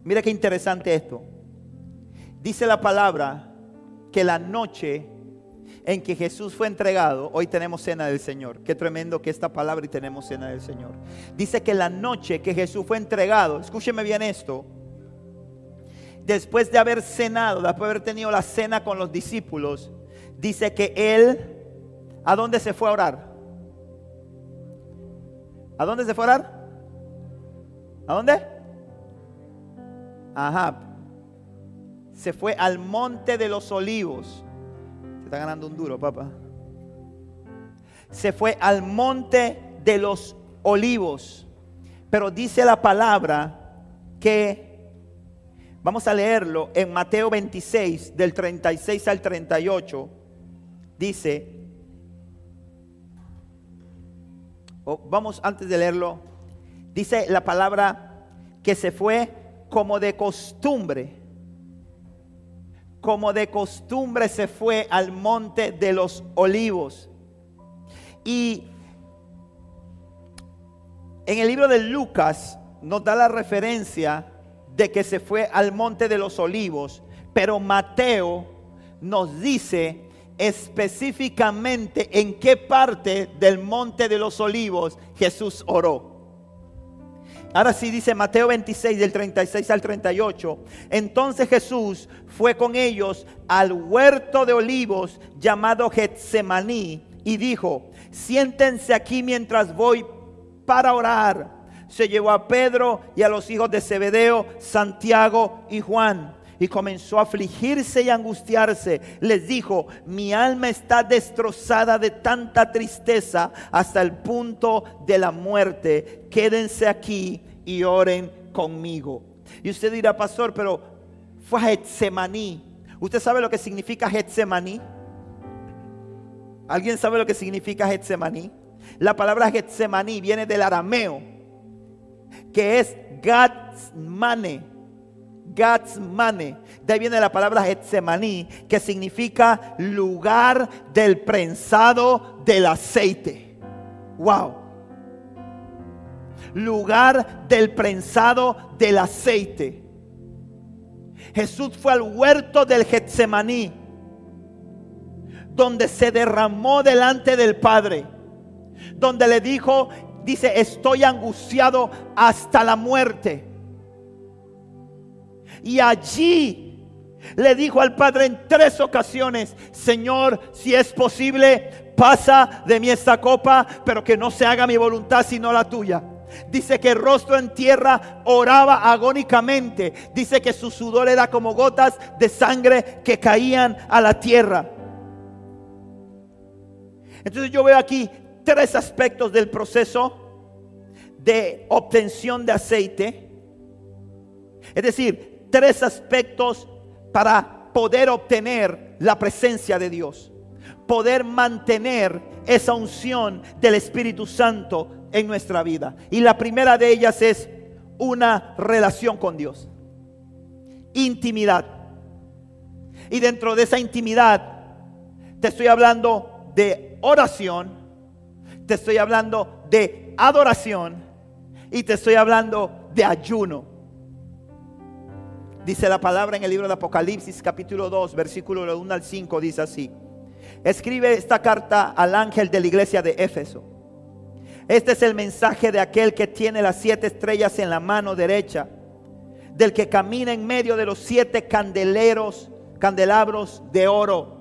Mira qué interesante esto. Dice la palabra que la noche en que Jesús fue entregado, hoy tenemos cena del Señor. Qué tremendo que esta palabra y tenemos cena del Señor. Dice que la noche que Jesús fue entregado, escúcheme bien esto, después de haber cenado, después de haber tenido la cena con los discípulos, dice que él, ¿a dónde se fue a orar? ¿A dónde se fue a orar? ¿A dónde? Ajá. Se fue al monte de los olivos está ganando un duro, papá. Se fue al monte de los olivos. Pero dice la palabra que, vamos a leerlo en Mateo 26, del 36 al 38, dice, vamos antes de leerlo, dice la palabra que se fue como de costumbre como de costumbre se fue al monte de los olivos. Y en el libro de Lucas nos da la referencia de que se fue al monte de los olivos, pero Mateo nos dice específicamente en qué parte del monte de los olivos Jesús oró. Ahora sí dice Mateo 26 del 36 al 38. Entonces Jesús fue con ellos al huerto de olivos llamado Getsemaní y dijo, siéntense aquí mientras voy para orar. Se llevó a Pedro y a los hijos de Zebedeo, Santiago y Juan y comenzó a afligirse y angustiarse. Les dijo, mi alma está destrozada de tanta tristeza hasta el punto de la muerte. Quédense aquí y oren conmigo. Y usted dirá, pastor, pero fue a Getsemaní. ¿Usted sabe lo que significa Getsemaní? ¿Alguien sabe lo que significa Getsemaní? La palabra Getsemaní viene del arameo, que es Gatsmane. Gatsmane. De ahí viene la palabra Getsemaní, que significa lugar del prensado del aceite. Wow lugar del prensado del aceite. Jesús fue al huerto del Getsemaní, donde se derramó delante del Padre, donde le dijo, dice, estoy angustiado hasta la muerte. Y allí le dijo al Padre en tres ocasiones, Señor, si es posible, pasa de mí esta copa, pero que no se haga mi voluntad sino la tuya. Dice que rostro en tierra oraba agónicamente. Dice que su sudor era como gotas de sangre que caían a la tierra. Entonces yo veo aquí tres aspectos del proceso de obtención de aceite. Es decir, tres aspectos para poder obtener la presencia de Dios. Poder mantener esa unción del Espíritu Santo en nuestra vida. Y la primera de ellas es una relación con Dios. Intimidad. Y dentro de esa intimidad te estoy hablando de oración, te estoy hablando de adoración y te estoy hablando de ayuno. Dice la palabra en el libro de Apocalipsis capítulo 2, versículo 1 al 5, dice así. Escribe esta carta al ángel de la iglesia de Éfeso. Este es el mensaje de aquel que tiene las siete estrellas en la mano derecha, del que camina en medio de los siete candeleros, candelabros de oro.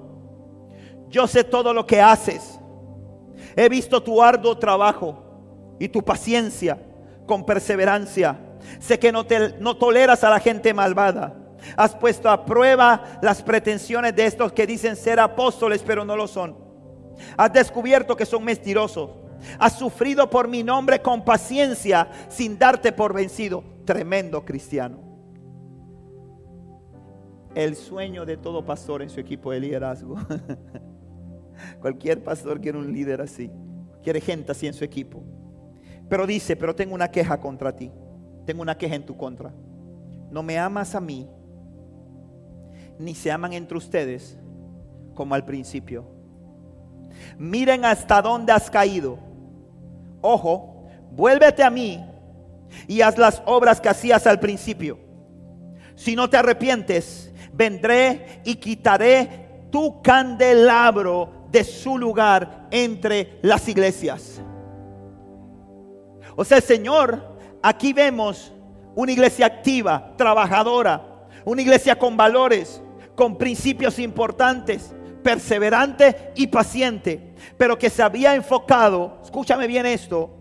Yo sé todo lo que haces. He visto tu arduo trabajo y tu paciencia con perseverancia Sé que no, toleras a la gente malvada. Has puesto a prueba las pretensiones de estos que dicen ser apóstoles, pero no lo son. Has descubierto que son mentirosos. Has sufrido por mi nombre con paciencia sin darte por vencido. Tremendo cristiano. El sueño de todo pastor en su equipo de liderazgo. Cualquier pastor quiere un líder así. Quiere gente así en su equipo. Pero dice, pero tengo una queja contra ti tengo una queja en tu contra. No me amas a mí, ni se aman entre ustedes como al principio. Miren hasta dónde has caído. Ojo, vuélvete a mí y haz las obras que hacías al principio. Si no te arrepientes, vendré y quitaré tu candelabro de su lugar entre las iglesias. O sea, el Señor Aquí vemos una iglesia activa, trabajadora, una iglesia con valores, con principios importantes, perseverante y paciente, pero que se había enfocado, escúchame bien esto,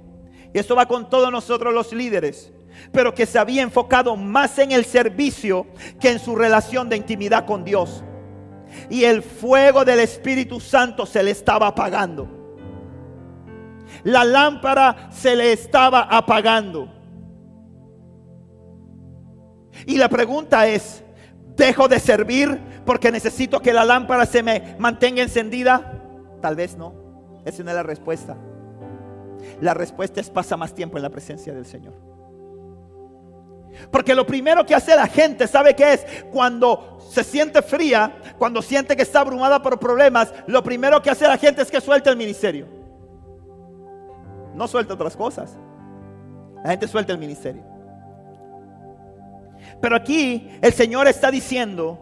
y esto va con todos nosotros los líderes, pero que se había enfocado más en el servicio que en su relación de intimidad con Dios. Y el fuego del Espíritu Santo se le estaba apagando. La lámpara se le estaba apagando. Y la pregunta es, ¿dejo de servir porque necesito que la lámpara se me mantenga encendida? Tal vez no. Esa no es la respuesta. La respuesta es pasa más tiempo en la presencia del Señor. Porque lo primero que hace la gente, ¿sabe qué es? Cuando se siente fría, cuando siente que está abrumada por problemas, lo primero que hace la gente es que suelta el ministerio. No suelta otras cosas. La gente suelta el ministerio. Pero aquí el Señor está diciendo,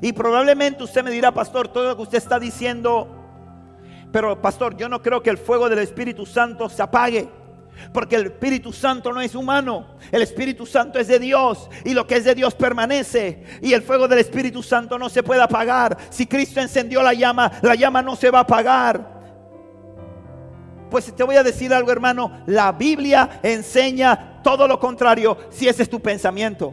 y probablemente usted me dirá, pastor, todo lo que usted está diciendo, pero pastor, yo no creo que el fuego del Espíritu Santo se apague. Porque el Espíritu Santo no es humano, el Espíritu Santo es de Dios y lo que es de Dios permanece y el fuego del Espíritu Santo no se puede apagar. Si Cristo encendió la llama, la llama no se va a apagar. Pues te voy a decir algo, hermano. La Biblia enseña todo lo contrario si ese es tu pensamiento.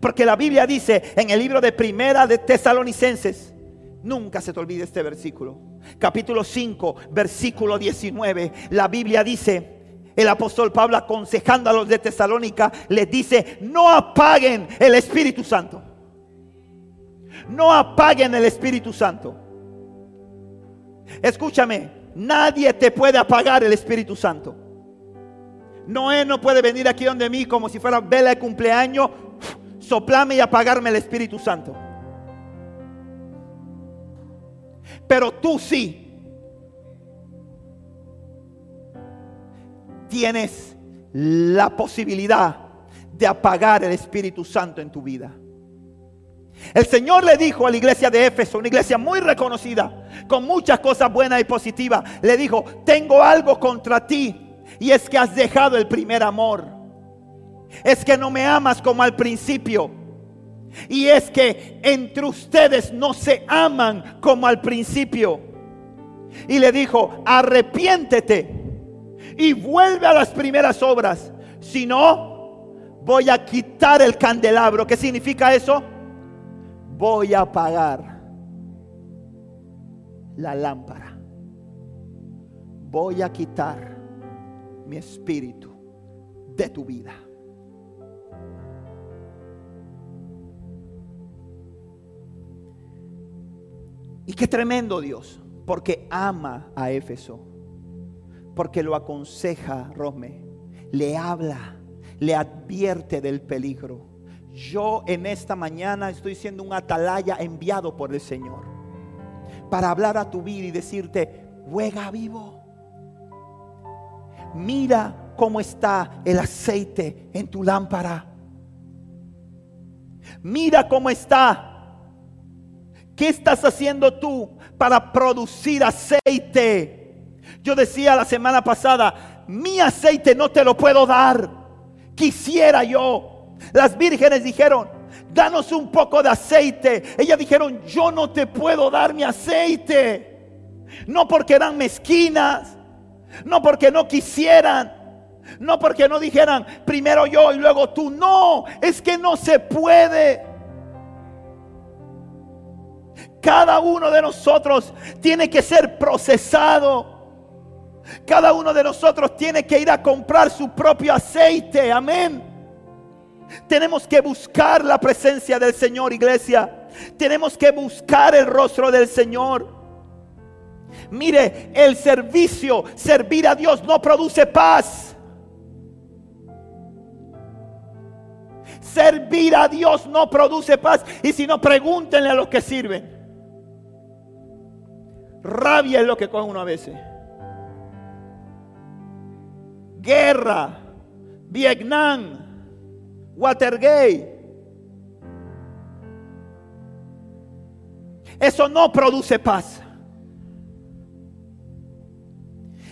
Porque la Biblia dice en el libro de Primera de Tesalonicenses, nunca se te olvide este versículo. Capítulo 5, versículo 19. La Biblia dice, el apóstol Pablo aconsejando a los de Tesalónica, les dice, no apaguen el Espíritu Santo. No apaguen el Espíritu Santo. Escúchame, Nadie te puede apagar el Espíritu Santo. Noé no puede venir aquí donde mí como si fuera vela de cumpleaños, soplarme y apagarme el Espíritu Santo. Pero tú sí tienes la posibilidad de apagar el Espíritu Santo en tu vida. El Señor le dijo a la iglesia de Éfeso, una iglesia muy reconocida, con muchas cosas buenas y positivas, le dijo, tengo algo contra ti y es que has dejado el primer amor. Es que no me amas como al principio. Y es que entre ustedes no se aman como al principio. Y le dijo, arrepiéntete y vuelve a las primeras obras. Si no, voy a quitar el candelabro. ¿Qué significa eso? voy a apagar la lámpara. Voy a quitar mi espíritu de tu vida. Y qué tremendo Dios, porque ama a Éfeso, porque lo aconseja, Rome, le habla, le advierte del peligro yo en esta mañana estoy siendo un atalaya enviado por el Señor. para hablar a tu vida y decirte, juega vivo. Mira cómo está el aceite en tu lámpara. Mira cómo está. ¿Qué estás haciendo tú para producir aceite? Yo decía la semana pasada, mi aceite no te lo puedo dar. Quisiera yo. Las vírgenes dijeron, danos un poco de aceite. Ellas dijeron, yo no te puedo dar mi aceite. No porque eran mezquinas, no porque no quisieran, no porque no dijeran primero yo y luego tú. No, es que no se puede. Cada uno de nosotros tiene que ser procesado. Cada uno de nosotros tiene que ir a comprar su propio aceite. Amén. Tenemos que buscar la presencia del Señor, iglesia. Tenemos que buscar el rostro del Señor. Mire, el servicio, servir a Dios no produce paz. Servir a Dios no produce paz. Y si no, pregúntenle a los que sirven. Rabia es lo que coge uno a veces. Guerra, Vietnam, Watergate. Eso no produce paz.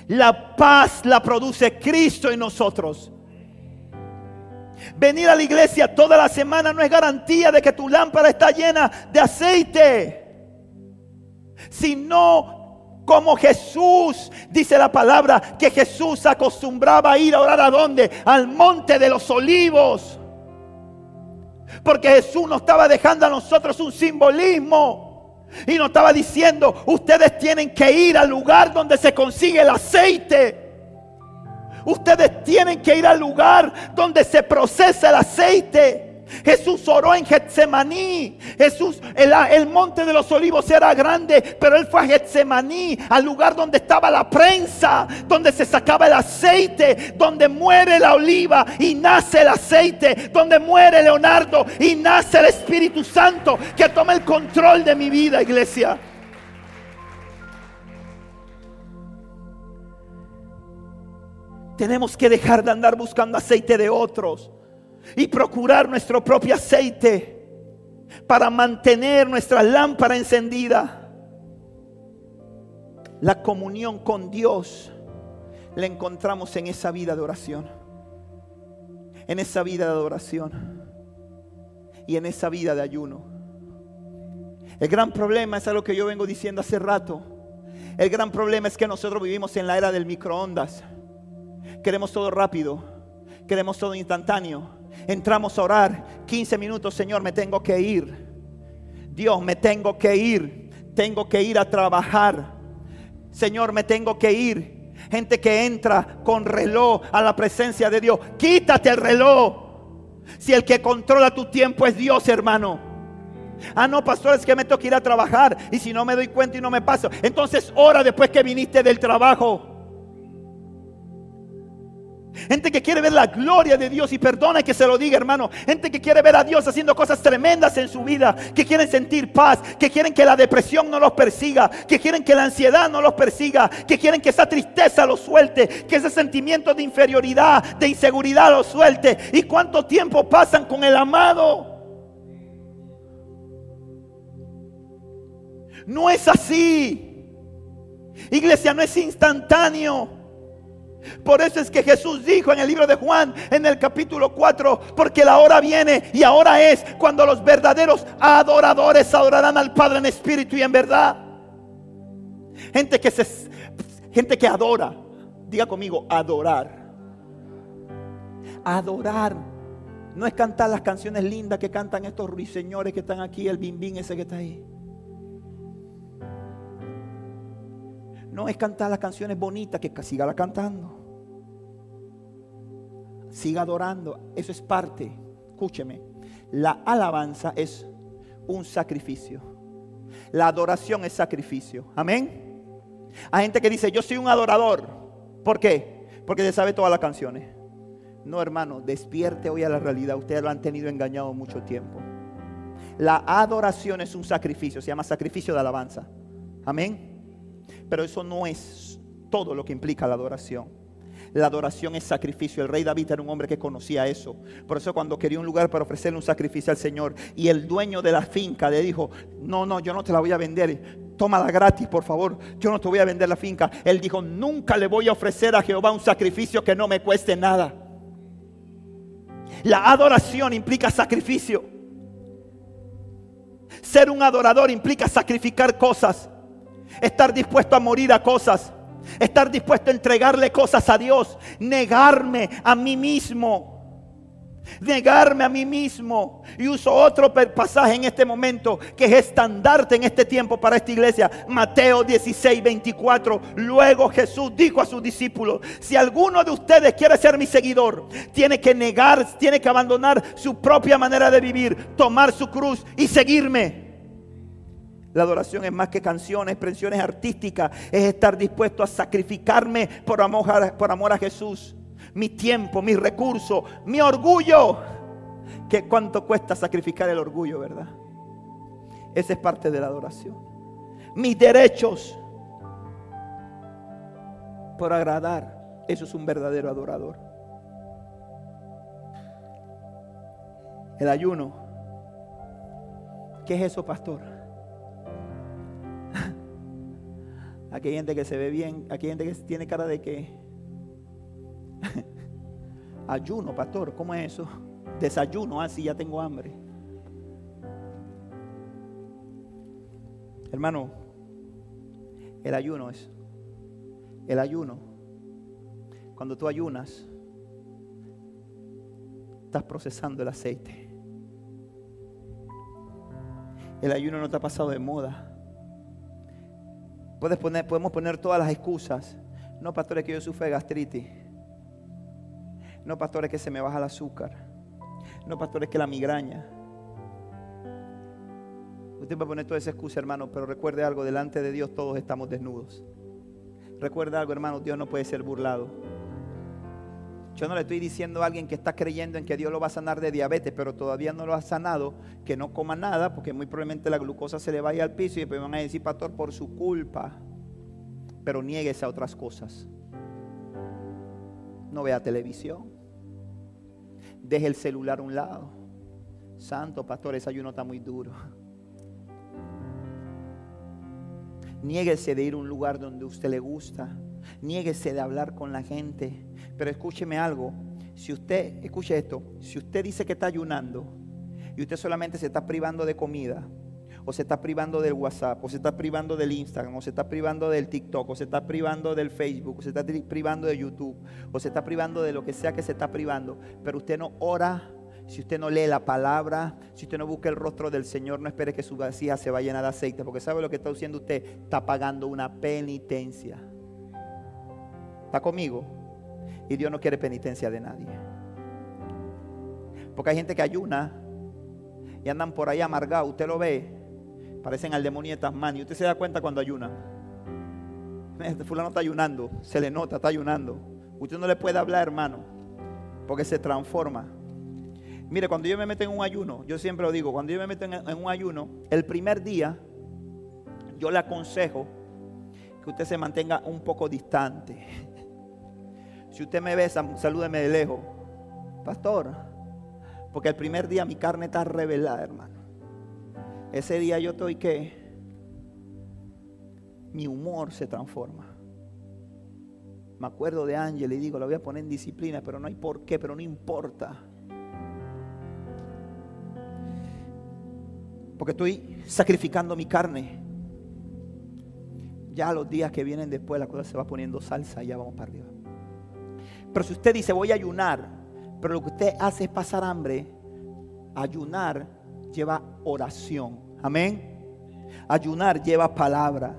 La paz la produce Cristo en nosotros. Venir a la iglesia toda la semana no es garantía de que tu lámpara está llena de aceite. Sino como Jesús, dice la palabra, que Jesús acostumbraba a ir a orar a dónde? Al monte de los olivos. Porque Jesús nos estaba dejando a nosotros un simbolismo. Y nos estaba diciendo, ustedes tienen que ir al lugar donde se consigue el aceite. Ustedes tienen que ir al lugar donde se procesa el aceite. Jesús oró en Getsemaní. Jesús, el, monte de los olivos era grande, pero él fue a Getsemaní, al lugar donde estaba la prensa, donde se sacaba el aceite, donde muere la oliva y nace el aceite, donde muere Leonardo y nace el Espíritu Santo que toma el control de mi vida, iglesia. Tenemos que dejar de andar buscando aceite de otros y procurar nuestro propio aceite para mantener nuestra lámpara encendida. La comunión con Dios la encontramos en esa vida de oración. En esa vida de adoración. Y en esa vida de ayuno. El gran problema es algo que yo vengo diciendo hace rato. El gran problema es que nosotros vivimos en la era del microondas. Queremos todo rápido. Queremos todo instantáneo entramos a orar, 15 minutos, Señor, me tengo que ir. Dios, me tengo que ir. Tengo que ir a trabajar. Señor, me tengo que ir. Gente que entra con reloj a la presencia de Dios. Quítate el reloj. Si el que controla tu tiempo es Dios, hermano. Ah, no, pastor, es que me tengo que ir a trabajar. Y si no me doy cuenta y no me paso. Entonces, ora después que viniste del trabajo. Gente que quiere ver la gloria de Dios y perdona que se lo diga, hermano. Gente que quiere ver a Dios haciendo cosas tremendas en su vida, que quieren sentir paz, que quieren que la depresión no los persiga, que quieren que la ansiedad no los persiga, que quieren que esa tristeza los suelte, que ese sentimiento de inferioridad, de inseguridad los suelte. ¿Y cuánto tiempo pasan con el amado? No es así. Iglesia, no es instantáneo. Por eso es que Jesús dijo en el libro de Juan, en el capítulo 4, porque la hora viene y ahora es cuando los verdaderos adoradores adorarán al Padre en espíritu y en verdad. Gente que se gente que adora, diga conmigo, adorar. Adorar no es cantar las canciones lindas que cantan estos ruiseñores que están aquí, el bimbín ese que está ahí. No es cantar las canciones bonitas, que siga la cantando. Siga adorando. Eso es parte. Escúcheme. La alabanza es un sacrificio. La adoración es sacrificio. Amén. Hay gente que dice, yo soy un adorador. ¿Por qué? Porque se sabe todas las canciones. No, hermano, despierte hoy a la realidad. Ustedes lo han tenido engañado mucho tiempo. La adoración es un sacrificio. Se llama sacrificio de alabanza. Amén. Pero eso no es todo lo que implica la adoración. La adoración es sacrificio. El rey David era un hombre que conocía eso. Por eso cuando quería un lugar para ofrecerle un sacrificio al Señor y el dueño de la finca le dijo, no, no, yo no te la voy a vender. Tómala gratis, por favor. Yo no te voy a vender la finca. Él dijo, nunca le voy a ofrecer a Jehová un sacrificio que no me cueste nada. La adoración implica sacrificio. Ser un adorador implica sacrificar cosas. Estar dispuesto a morir a cosas. Estar dispuesto a entregarle cosas a Dios. Negarme a mí mismo. Negarme a mí mismo. Y uso otro pasaje en este momento que es estandarte en este tiempo para esta iglesia. Mateo 16, 24. Luego Jesús dijo a sus discípulos, si alguno de ustedes quiere ser mi seguidor, tiene que negar, tiene que abandonar su propia manera de vivir, tomar su cruz y seguirme. La adoración es más que canciones, expresiones artísticas. Es estar dispuesto a sacrificarme por amor, a, Jesús. Mi tiempo, mis recursos, mi orgullo. Que cuánto cuesta sacrificar el orgullo, ¿verdad? Esa es parte de la adoración. Mis derechos por agradar. Eso es un verdadero adorador. El ayuno. ¿Qué es eso, pastor? Aquí hay gente que se ve bien, aquí hay gente que tiene cara de que ayuno, pastor, ¿cómo es eso? Desayuno, así ah, ya tengo hambre. Hermano, el ayuno es el ayuno. Cuando tú ayunas, estás procesando el aceite. El ayuno no te ha pasado de moda podemos poner todas las excusas. No, pastores, que yo sufro de gastritis. No, pastores, que se me baja el azúcar. No, pastores, que la migraña. Usted puede poner toda esa excusa, hermano, pero recuerde algo, delante de Dios todos estamos desnudos. Recuerde algo, hermano, Dios no puede ser burlado. Yo no le estoy diciendo a alguien que está creyendo en que Dios lo va a sanar de diabetes, pero todavía no lo ha sanado, que no coma nada, porque muy probablemente la glucosa se le vaya al piso y después van a decir, pastor, por su culpa. Pero nieguese a otras cosas. No vea televisión. Deje el celular a un lado. Santo, pastor, ese ayuno está muy duro. Niéguese de ir a un lugar donde usted le gusta. Niéguese de hablar con la gente. Pero escúcheme algo. Si usted, escuche esto, si usted dice que está ayunando y usted solamente se está privando de comida, o se está privando del WhatsApp, o se está privando del Instagram, o se está privando del TikTok, o se está privando del Facebook, o se está privando de YouTube, o se está privando de lo que sea que se está privando, pero usted no ora, si usted no lee la palabra, si usted no busca el rostro del Señor, no espere que su vasija se vaya llenar de aceite, porque sabe lo que está haciendo usted, está pagando una penitencia. ¿Está conmigo? Y Dios no quiere penitencia de nadie. Porque hay gente que ayuna y andan por ahí amargados. Usted lo ve, parecen al demonio de Tasmania. Usted se da cuenta cuando ayuna. Este fulano está ayunando, se le nota, está ayunando. Usted no le puede hablar, hermano, porque se transforma. Mire, cuando yo me meto en un ayuno, yo siempre lo digo, cuando yo me meto en un ayuno, el primer día, yo le aconsejo que usted se mantenga un poco distante. Si usted me besa, salúdeme de lejos. Pastor, porque el primer día mi carne está revelada, hermano. Ese día yo estoy que mi humor se transforma. Me acuerdo de Ángel y digo, la voy a poner en disciplina, pero no hay por qué, pero no importa. Porque estoy sacrificando mi carne. Ya los días que vienen después la cosa se va poniendo salsa y ya vamos para arriba. Pero si usted dice voy a ayunar, pero lo que usted hace es pasar hambre, ayunar lleva oración. Amén. Ayunar lleva palabra.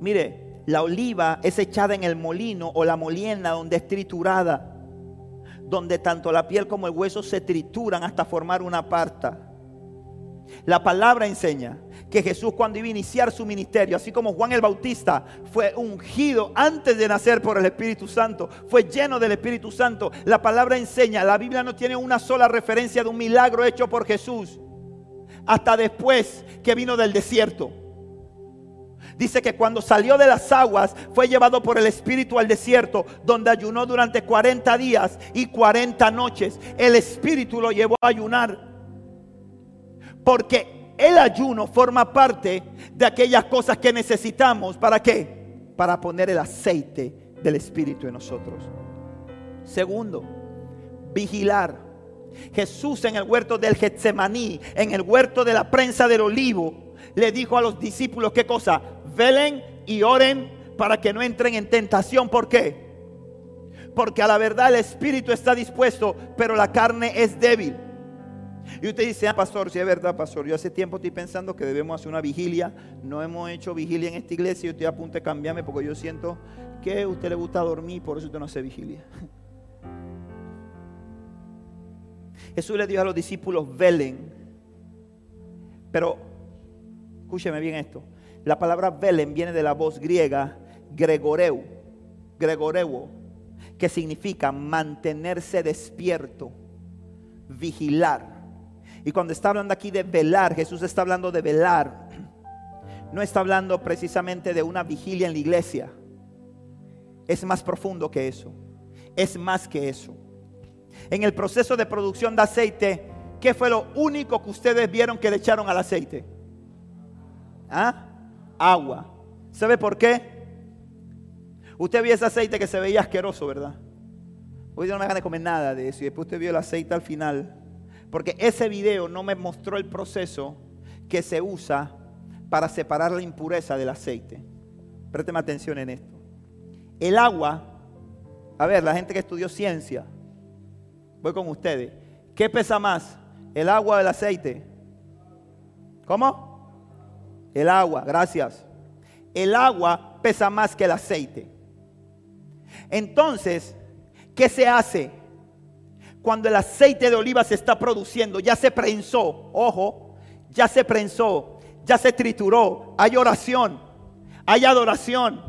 Mire, la oliva es echada en el molino o la molienda donde es triturada, donde tanto la piel como el hueso se trituran hasta formar una parta. La palabra enseña que Jesús cuando iba a iniciar su ministerio, así como Juan el Bautista fue ungido antes de nacer por el Espíritu Santo, fue lleno del Espíritu Santo, la palabra enseña, la Biblia no tiene una sola referencia de un milagro hecho por Jesús, hasta después que vino del desierto. Dice que cuando salió de las aguas fue llevado por el Espíritu al desierto, donde ayunó durante 40 días y 40 noches. El Espíritu lo llevó a ayunar. Porque el ayuno forma parte de aquellas cosas que necesitamos. ¿Para qué? Para poner el aceite del Espíritu en nosotros. Segundo, vigilar. Jesús en el huerto del Getsemaní, en el huerto de la prensa del olivo, le dijo a los discípulos qué cosa, velen y oren para que no entren en tentación. ¿Por qué? Porque a la verdad el espíritu está dispuesto, pero la carne es débil. Y usted dice, ah, pastor, si es verdad, pastor, yo hace tiempo estoy pensando que debemos hacer una vigilia. No hemos hecho vigilia en esta iglesia y yo estoy a cambiarme porque yo siento que a usted le gusta dormir, por eso usted no hace vigilia. Jesús le dijo a los discípulos, velen. Pero, escúcheme bien esto. La palabra velen viene de la voz griega gregoreu, gregoreu, que significa mantenerse despierto, vigilar. Y cuando está hablando aquí de velar, Jesús está hablando de velar. No está hablando precisamente de una vigilia en la iglesia. Es más profundo que eso. Es más que eso. En el proceso de producción de aceite, ¿qué fue lo único que ustedes vieron que le echaron al aceite? ¿Ah? agua. ¿Sabe por qué? Usted vio ese aceite que se veía asqueroso, ¿verdad? Hoy no me gana de comer nada de eso. Y después usted vio el aceite al final. Porque ese video no me mostró el proceso que se usa para separar la impureza del aceite. Présteme atención en esto. El agua, a ver, la gente que estudió ciencia, voy con ustedes. ¿Qué pesa más? ¿El agua o el aceite? ¿Cómo? El agua, gracias. El agua pesa más que el aceite. Entonces, ¿qué se hace? Cuando el aceite de oliva se está produciendo, ya se prensó, ojo, ya se prensó, ya se trituró, hay oración, hay adoración.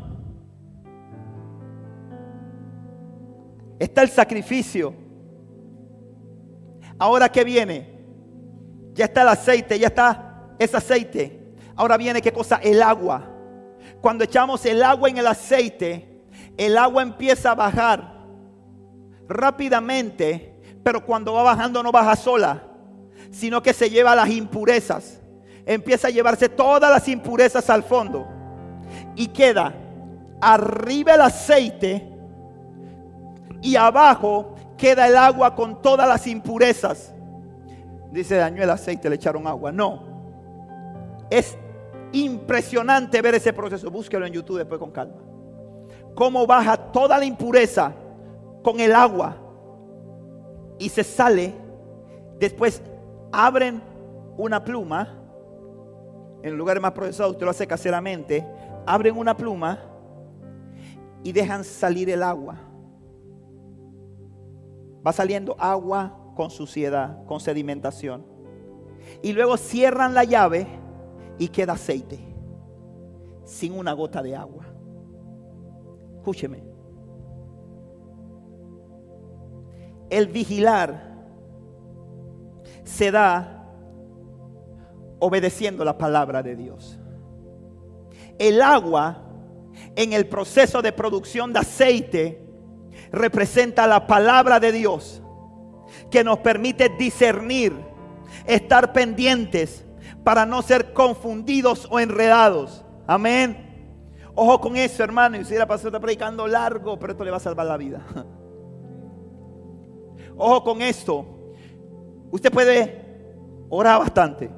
Está el sacrificio. Ahora que viene, ya está el aceite, ya está ese aceite. Ahora viene qué cosa? El agua. Cuando echamos el agua en el aceite, el agua empieza a bajar rápidamente, pero cuando va bajando no baja sola, sino que se lleva las impurezas. Empieza a llevarse todas las impurezas al fondo y queda arriba el aceite y abajo queda el agua con todas las impurezas. Dice, dañó el aceite, le echaron agua. No. Es Impresionante ver ese proceso. Búsquelo en YouTube después con calma. Cómo baja toda la impureza con el agua y se sale. Después abren una pluma. En lugares más procesados usted lo hace caseramente. Abren una pluma y dejan salir el agua. Va saliendo agua con suciedad, con sedimentación. Y luego cierran la llave y queda aceite sin una gota de agua. Escúcheme. El vigilar se da obedeciendo la palabra de Dios. El agua en el proceso de producción de aceite representa la palabra de Dios que nos permite discernir, estar pendientes para no ser confundidos o enredados. Amén. Ojo con eso, hermano. Y si la pastora está predicando largo, pero esto le va a salvar la vida. Ojo con esto. Usted puede orar bastante.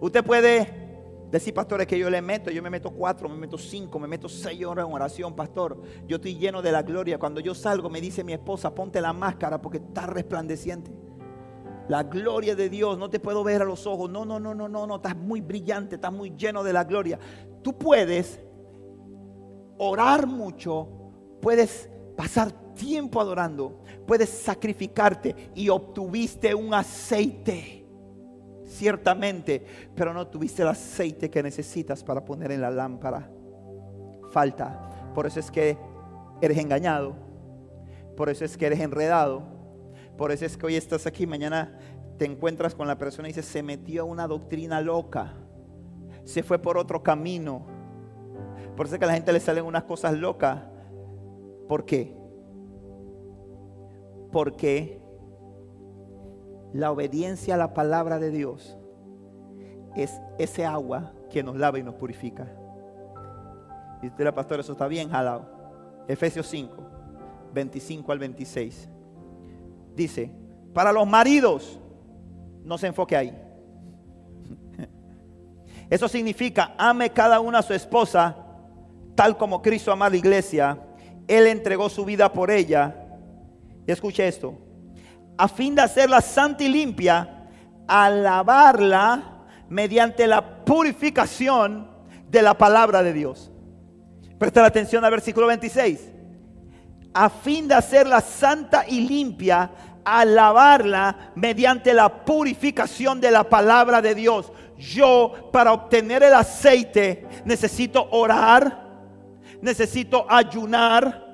Usted puede decir, pastores, que yo le meto. Yo me meto cuatro, me meto cinco, me meto seis horas en oración, pastor. Yo estoy lleno de la gloria. Cuando yo salgo, me dice mi esposa, ponte la máscara porque está resplandeciente. La gloria de Dios, no te puedo ver a los ojos. No, no, no, no, no, no, estás muy brillante, estás muy lleno de la gloria. Tú puedes orar mucho, puedes pasar tiempo adorando, puedes sacrificarte y obtuviste un aceite, ciertamente, pero no tuviste el aceite que necesitas para poner en la lámpara. Falta. Por eso es que eres engañado, por eso es que eres enredado, por eso es que hoy estás aquí, mañana te encuentras con la persona y dice, se metió a una doctrina loca, se fue por otro camino. Por eso es que a la gente le salen unas cosas locas. ¿Por qué? Porque la obediencia a la palabra de Dios es ese agua que nos lava y nos purifica. Y usted, pastor, eso está bien jalado. Efesios 5, 25 al 26. Dice, para los maridos, no se enfoque ahí. Eso significa, ame cada una a su esposa, tal como Cristo ama a la iglesia. Él entregó su vida por ella. Y escuche esto, a fin de hacerla santa y limpia, alabarla mediante la purificación de la palabra de Dios. Presta atención al versículo 26. A fin de hacerla santa y limpia, alabarla mediante la purificación de la palabra de Dios. Yo para obtener el aceite necesito orar, necesito ayunar,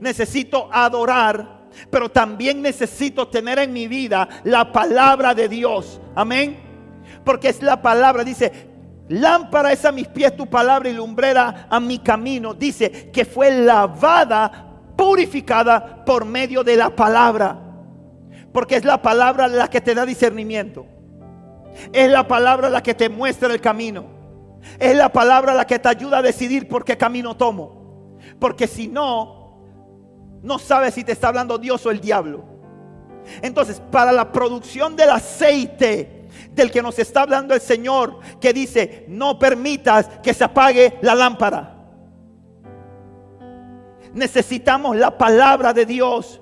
necesito adorar, pero también necesito tener en mi vida la palabra de Dios. Amén. Porque es la palabra, dice, lámpara es a mis pies tu palabra y lumbrera a mi camino. Dice que fue lavada, purificada por medio de la palabra. Porque es la palabra la que te da discernimiento. Es la palabra la que te muestra el camino. Es la palabra la que te ayuda a decidir por qué camino tomo. Porque si no, no sabes si te está hablando Dios o el diablo. Entonces, para la producción del aceite del que nos está hablando el Señor, que dice, no permitas que se apague la lámpara. Necesitamos la palabra de Dios.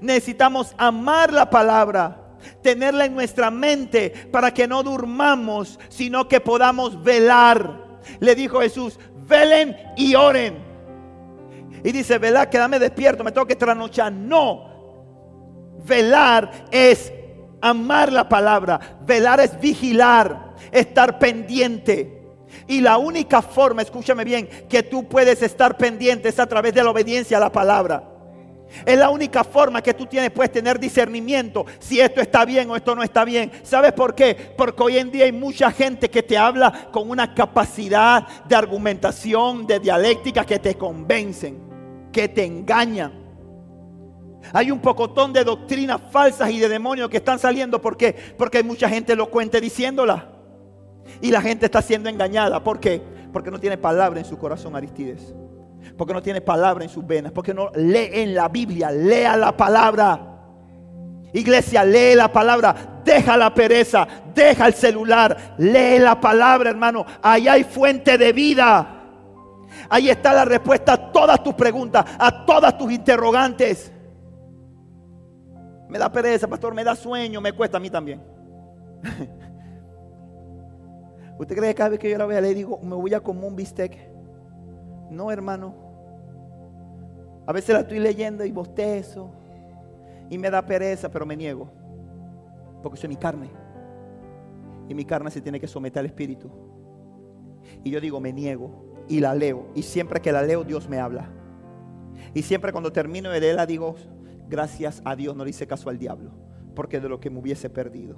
Necesitamos amar la palabra, tenerla en nuestra mente para que no durmamos, sino que podamos velar. Le dijo Jesús, velen y oren. Y dice, velar, quédame despierto, me tengo que trasnochar. No, velar es amar la palabra, velar es vigilar, estar pendiente. Y la única forma, escúchame bien, que tú puedes estar pendiente es a través de la obediencia a la palabra. Es la única forma que tú tienes, puedes tener discernimiento si esto está bien o esto no está bien. ¿Sabes por qué? Porque hoy en día hay mucha gente que te habla con una capacidad de argumentación, de dialéctica que te convencen, que te engañan. Hay un pocotón de doctrinas falsas y de demonios que están saliendo. ¿Por qué? Porque mucha gente elocuente diciéndola. Y la gente está siendo engañada. ¿Por qué? Porque no tiene palabra en su corazón, Aristides porque no tiene palabra en sus venas, porque no lee en la Biblia, lea la palabra. Iglesia, lee la palabra, deja la pereza, deja el celular, lee la palabra, hermano. Ahí hay fuente de vida. Ahí está la respuesta a todas tus preguntas, a todas tus interrogantes. Me da pereza, pastor, me da sueño, me cuesta a mí también. ¿Usted cree que cada vez que yo la vea le digo, me voy a comer un bistec? No, hermano. A veces la estoy leyendo y bostezo y me da pereza, pero me niego. Porque soy mi carne. Y mi carne se tiene que someter al Espíritu. Y yo digo, me niego y la leo. Y siempre que la leo, Dios me habla. Y siempre cuando termino de leerla, digo, gracias a Dios no le hice caso al diablo. Porque de lo que me hubiese perdido.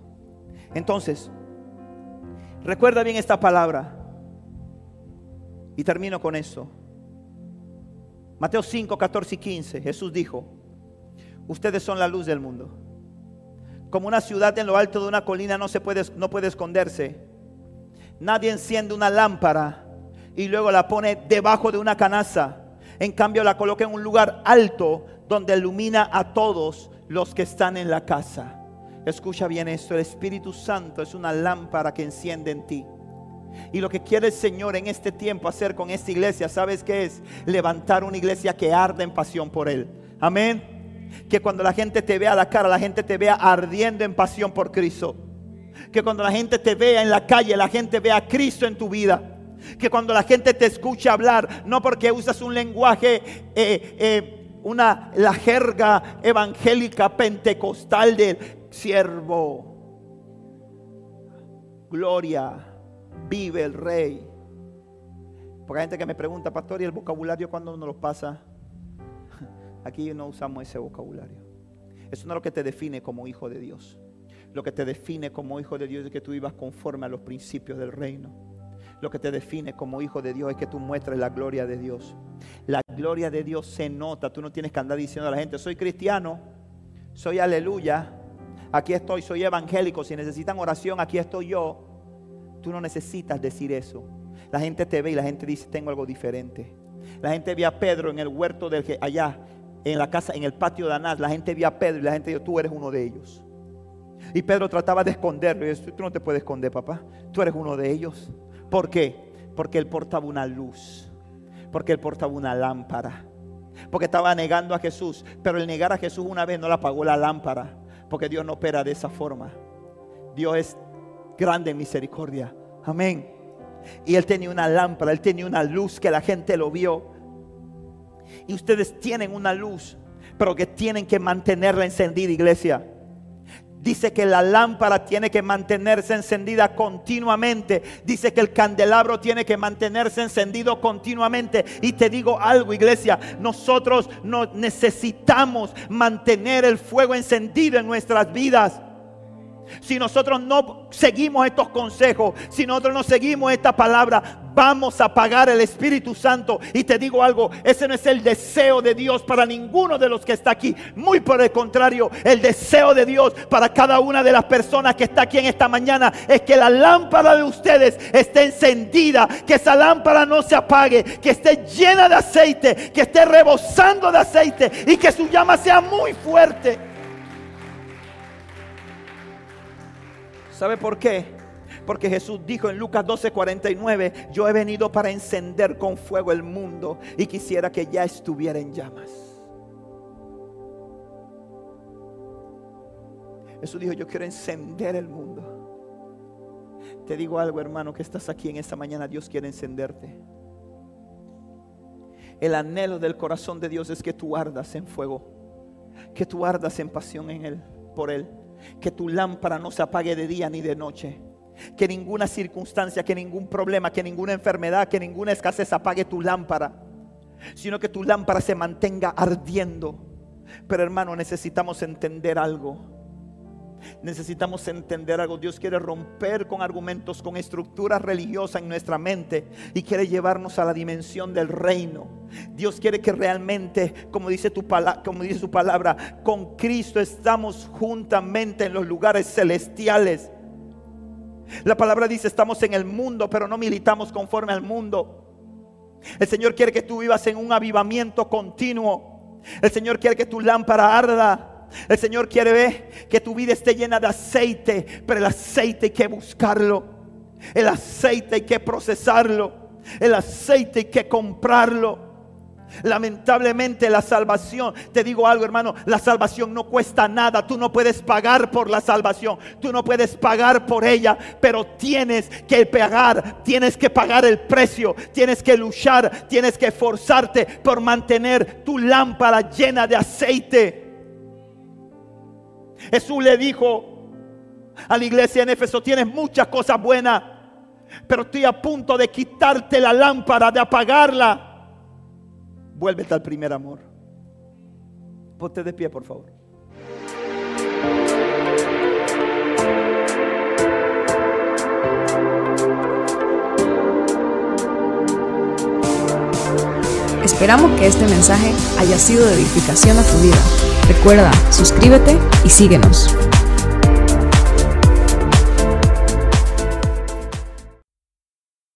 Entonces, recuerda bien esta palabra. Y termino con eso. Mateo 5, 14 y 15, Jesús dijo, ustedes son la luz del mundo. Como una ciudad en lo alto de una colina no, se puede, no puede esconderse. Nadie enciende una lámpara y luego la pone debajo de una canasta. En cambio la coloca en un lugar alto donde ilumina a todos los que están en la casa. Escucha bien esto, el Espíritu Santo es una lámpara que enciende en ti. Y lo que quiere el Señor en este tiempo hacer con esta iglesia, ¿sabes qué es? Levantar una iglesia que arde en pasión por Él. Amén. Que cuando la gente te vea la cara, la gente te vea ardiendo en pasión por Cristo. Que cuando la gente te vea en la calle, la gente vea a Cristo en tu vida. Que cuando la gente te escuche hablar, no porque usas un lenguaje, eh, eh, una, la jerga evangélica pentecostal del siervo. Gloria vive el rey. Porque hay gente que me pregunta, pastor, ¿y el vocabulario cuando uno lo pasa? Aquí no usamos ese vocabulario. Eso no es lo que te define como hijo de Dios. Lo que te define como hijo de Dios es que tú vivas conforme a los principios del reino. Lo que te define como hijo de Dios es que tú muestres la gloria de Dios. La gloria de Dios se nota. Tú no tienes que andar diciendo a la gente, soy cristiano, soy aleluya, aquí estoy, soy evangélico. Si necesitan oración, aquí estoy yo. Tú no necesitas decir eso. La gente te ve y la gente dice, tengo algo diferente. La gente ve a Pedro en el huerto del allá, en la casa, en el patio de Anás. La gente ve a Pedro y la gente dice, tú eres uno de ellos. Y Pedro trataba de esconderlo. Y tú no te puedes esconder, papá. Tú eres uno de ellos. ¿Por qué? Porque él portaba una luz. Porque él portaba una lámpara. Porque estaba negando a Jesús. Pero el negar a Jesús una vez no le apagó la lámpara. Porque Dios no opera de esa forma. Dios es grande en misericordia. Amén. Y él tenía una lámpara, él tenía una luz que la gente lo vio. Y ustedes tienen una luz, pero que tienen que mantenerla encendida, iglesia. Dice que la lámpara tiene que mantenerse encendida continuamente. Dice que el candelabro tiene que mantenerse encendido continuamente. Y te digo algo, iglesia, nosotros no necesitamos mantener el fuego encendido en nuestras vidas. Si nosotros no seguimos estos consejos, si nosotros no seguimos esta palabra, vamos a pagar el Espíritu Santo. Y te digo algo, ese no es el deseo de Dios para ninguno de los que está aquí. Muy por el contrario, el deseo de Dios para cada una de las personas que está aquí en esta mañana es que la lámpara de ustedes esté encendida, que esa lámpara no se apague, que esté llena de aceite, que esté rebosando de aceite y que su llama sea muy fuerte. ¿Sabe por qué? Porque Jesús dijo en Lucas 12:49, yo he venido para encender con fuego el mundo y quisiera que ya estuviera en llamas. Jesús dijo, yo quiero encender el mundo. Te digo algo, hermano, que estás aquí en esta mañana, Dios quiere encenderte. El anhelo del corazón de Dios es que tú ardas en fuego, que tú ardas en pasión en Él, por Él que tu lámpara no se apague de día ni de noche. Que ninguna circunstancia, que ningún problema, que ninguna enfermedad, que ninguna escasez apague tu lámpara. Sino que tu lámpara se mantenga ardiendo. Pero hermano, necesitamos entender algo necesitamos entender algo. Dios quiere romper con argumentos, con estructuras religiosas en nuestra mente y quiere llevarnos a la dimensión del reino. Dios quiere que realmente, como dice, tu como dice su palabra, con Cristo estamos juntamente en los lugares celestiales. La palabra dice, estamos en el mundo, pero no militamos conforme al mundo. El Señor quiere que tú vivas en un avivamiento continuo. El Señor quiere que tu lámpara arda. El Señor quiere ver que tu vida esté llena de aceite, pero el aceite hay que buscarlo. El aceite hay que procesarlo. El aceite hay que comprarlo. Lamentablemente la salvación, te digo algo hermano, la salvación no cuesta nada, tú no puedes pagar por la salvación, tú no puedes pagar por ella, pero tienes que pagar, tienes que pagar el precio, tienes que luchar, tienes que esforzarte por mantener tu lámpara llena de aceite. Jesús le dijo a la iglesia en Éfeso, tienes muchas cosas buenas, pero estoy a punto de quitarte la lámpara, de apagarla. Vuélvete al primer amor. Ponte de pie, por favor. Esperamos que este mensaje haya sido de edificación a tu vida. Recuerda, suscríbete y síguenos.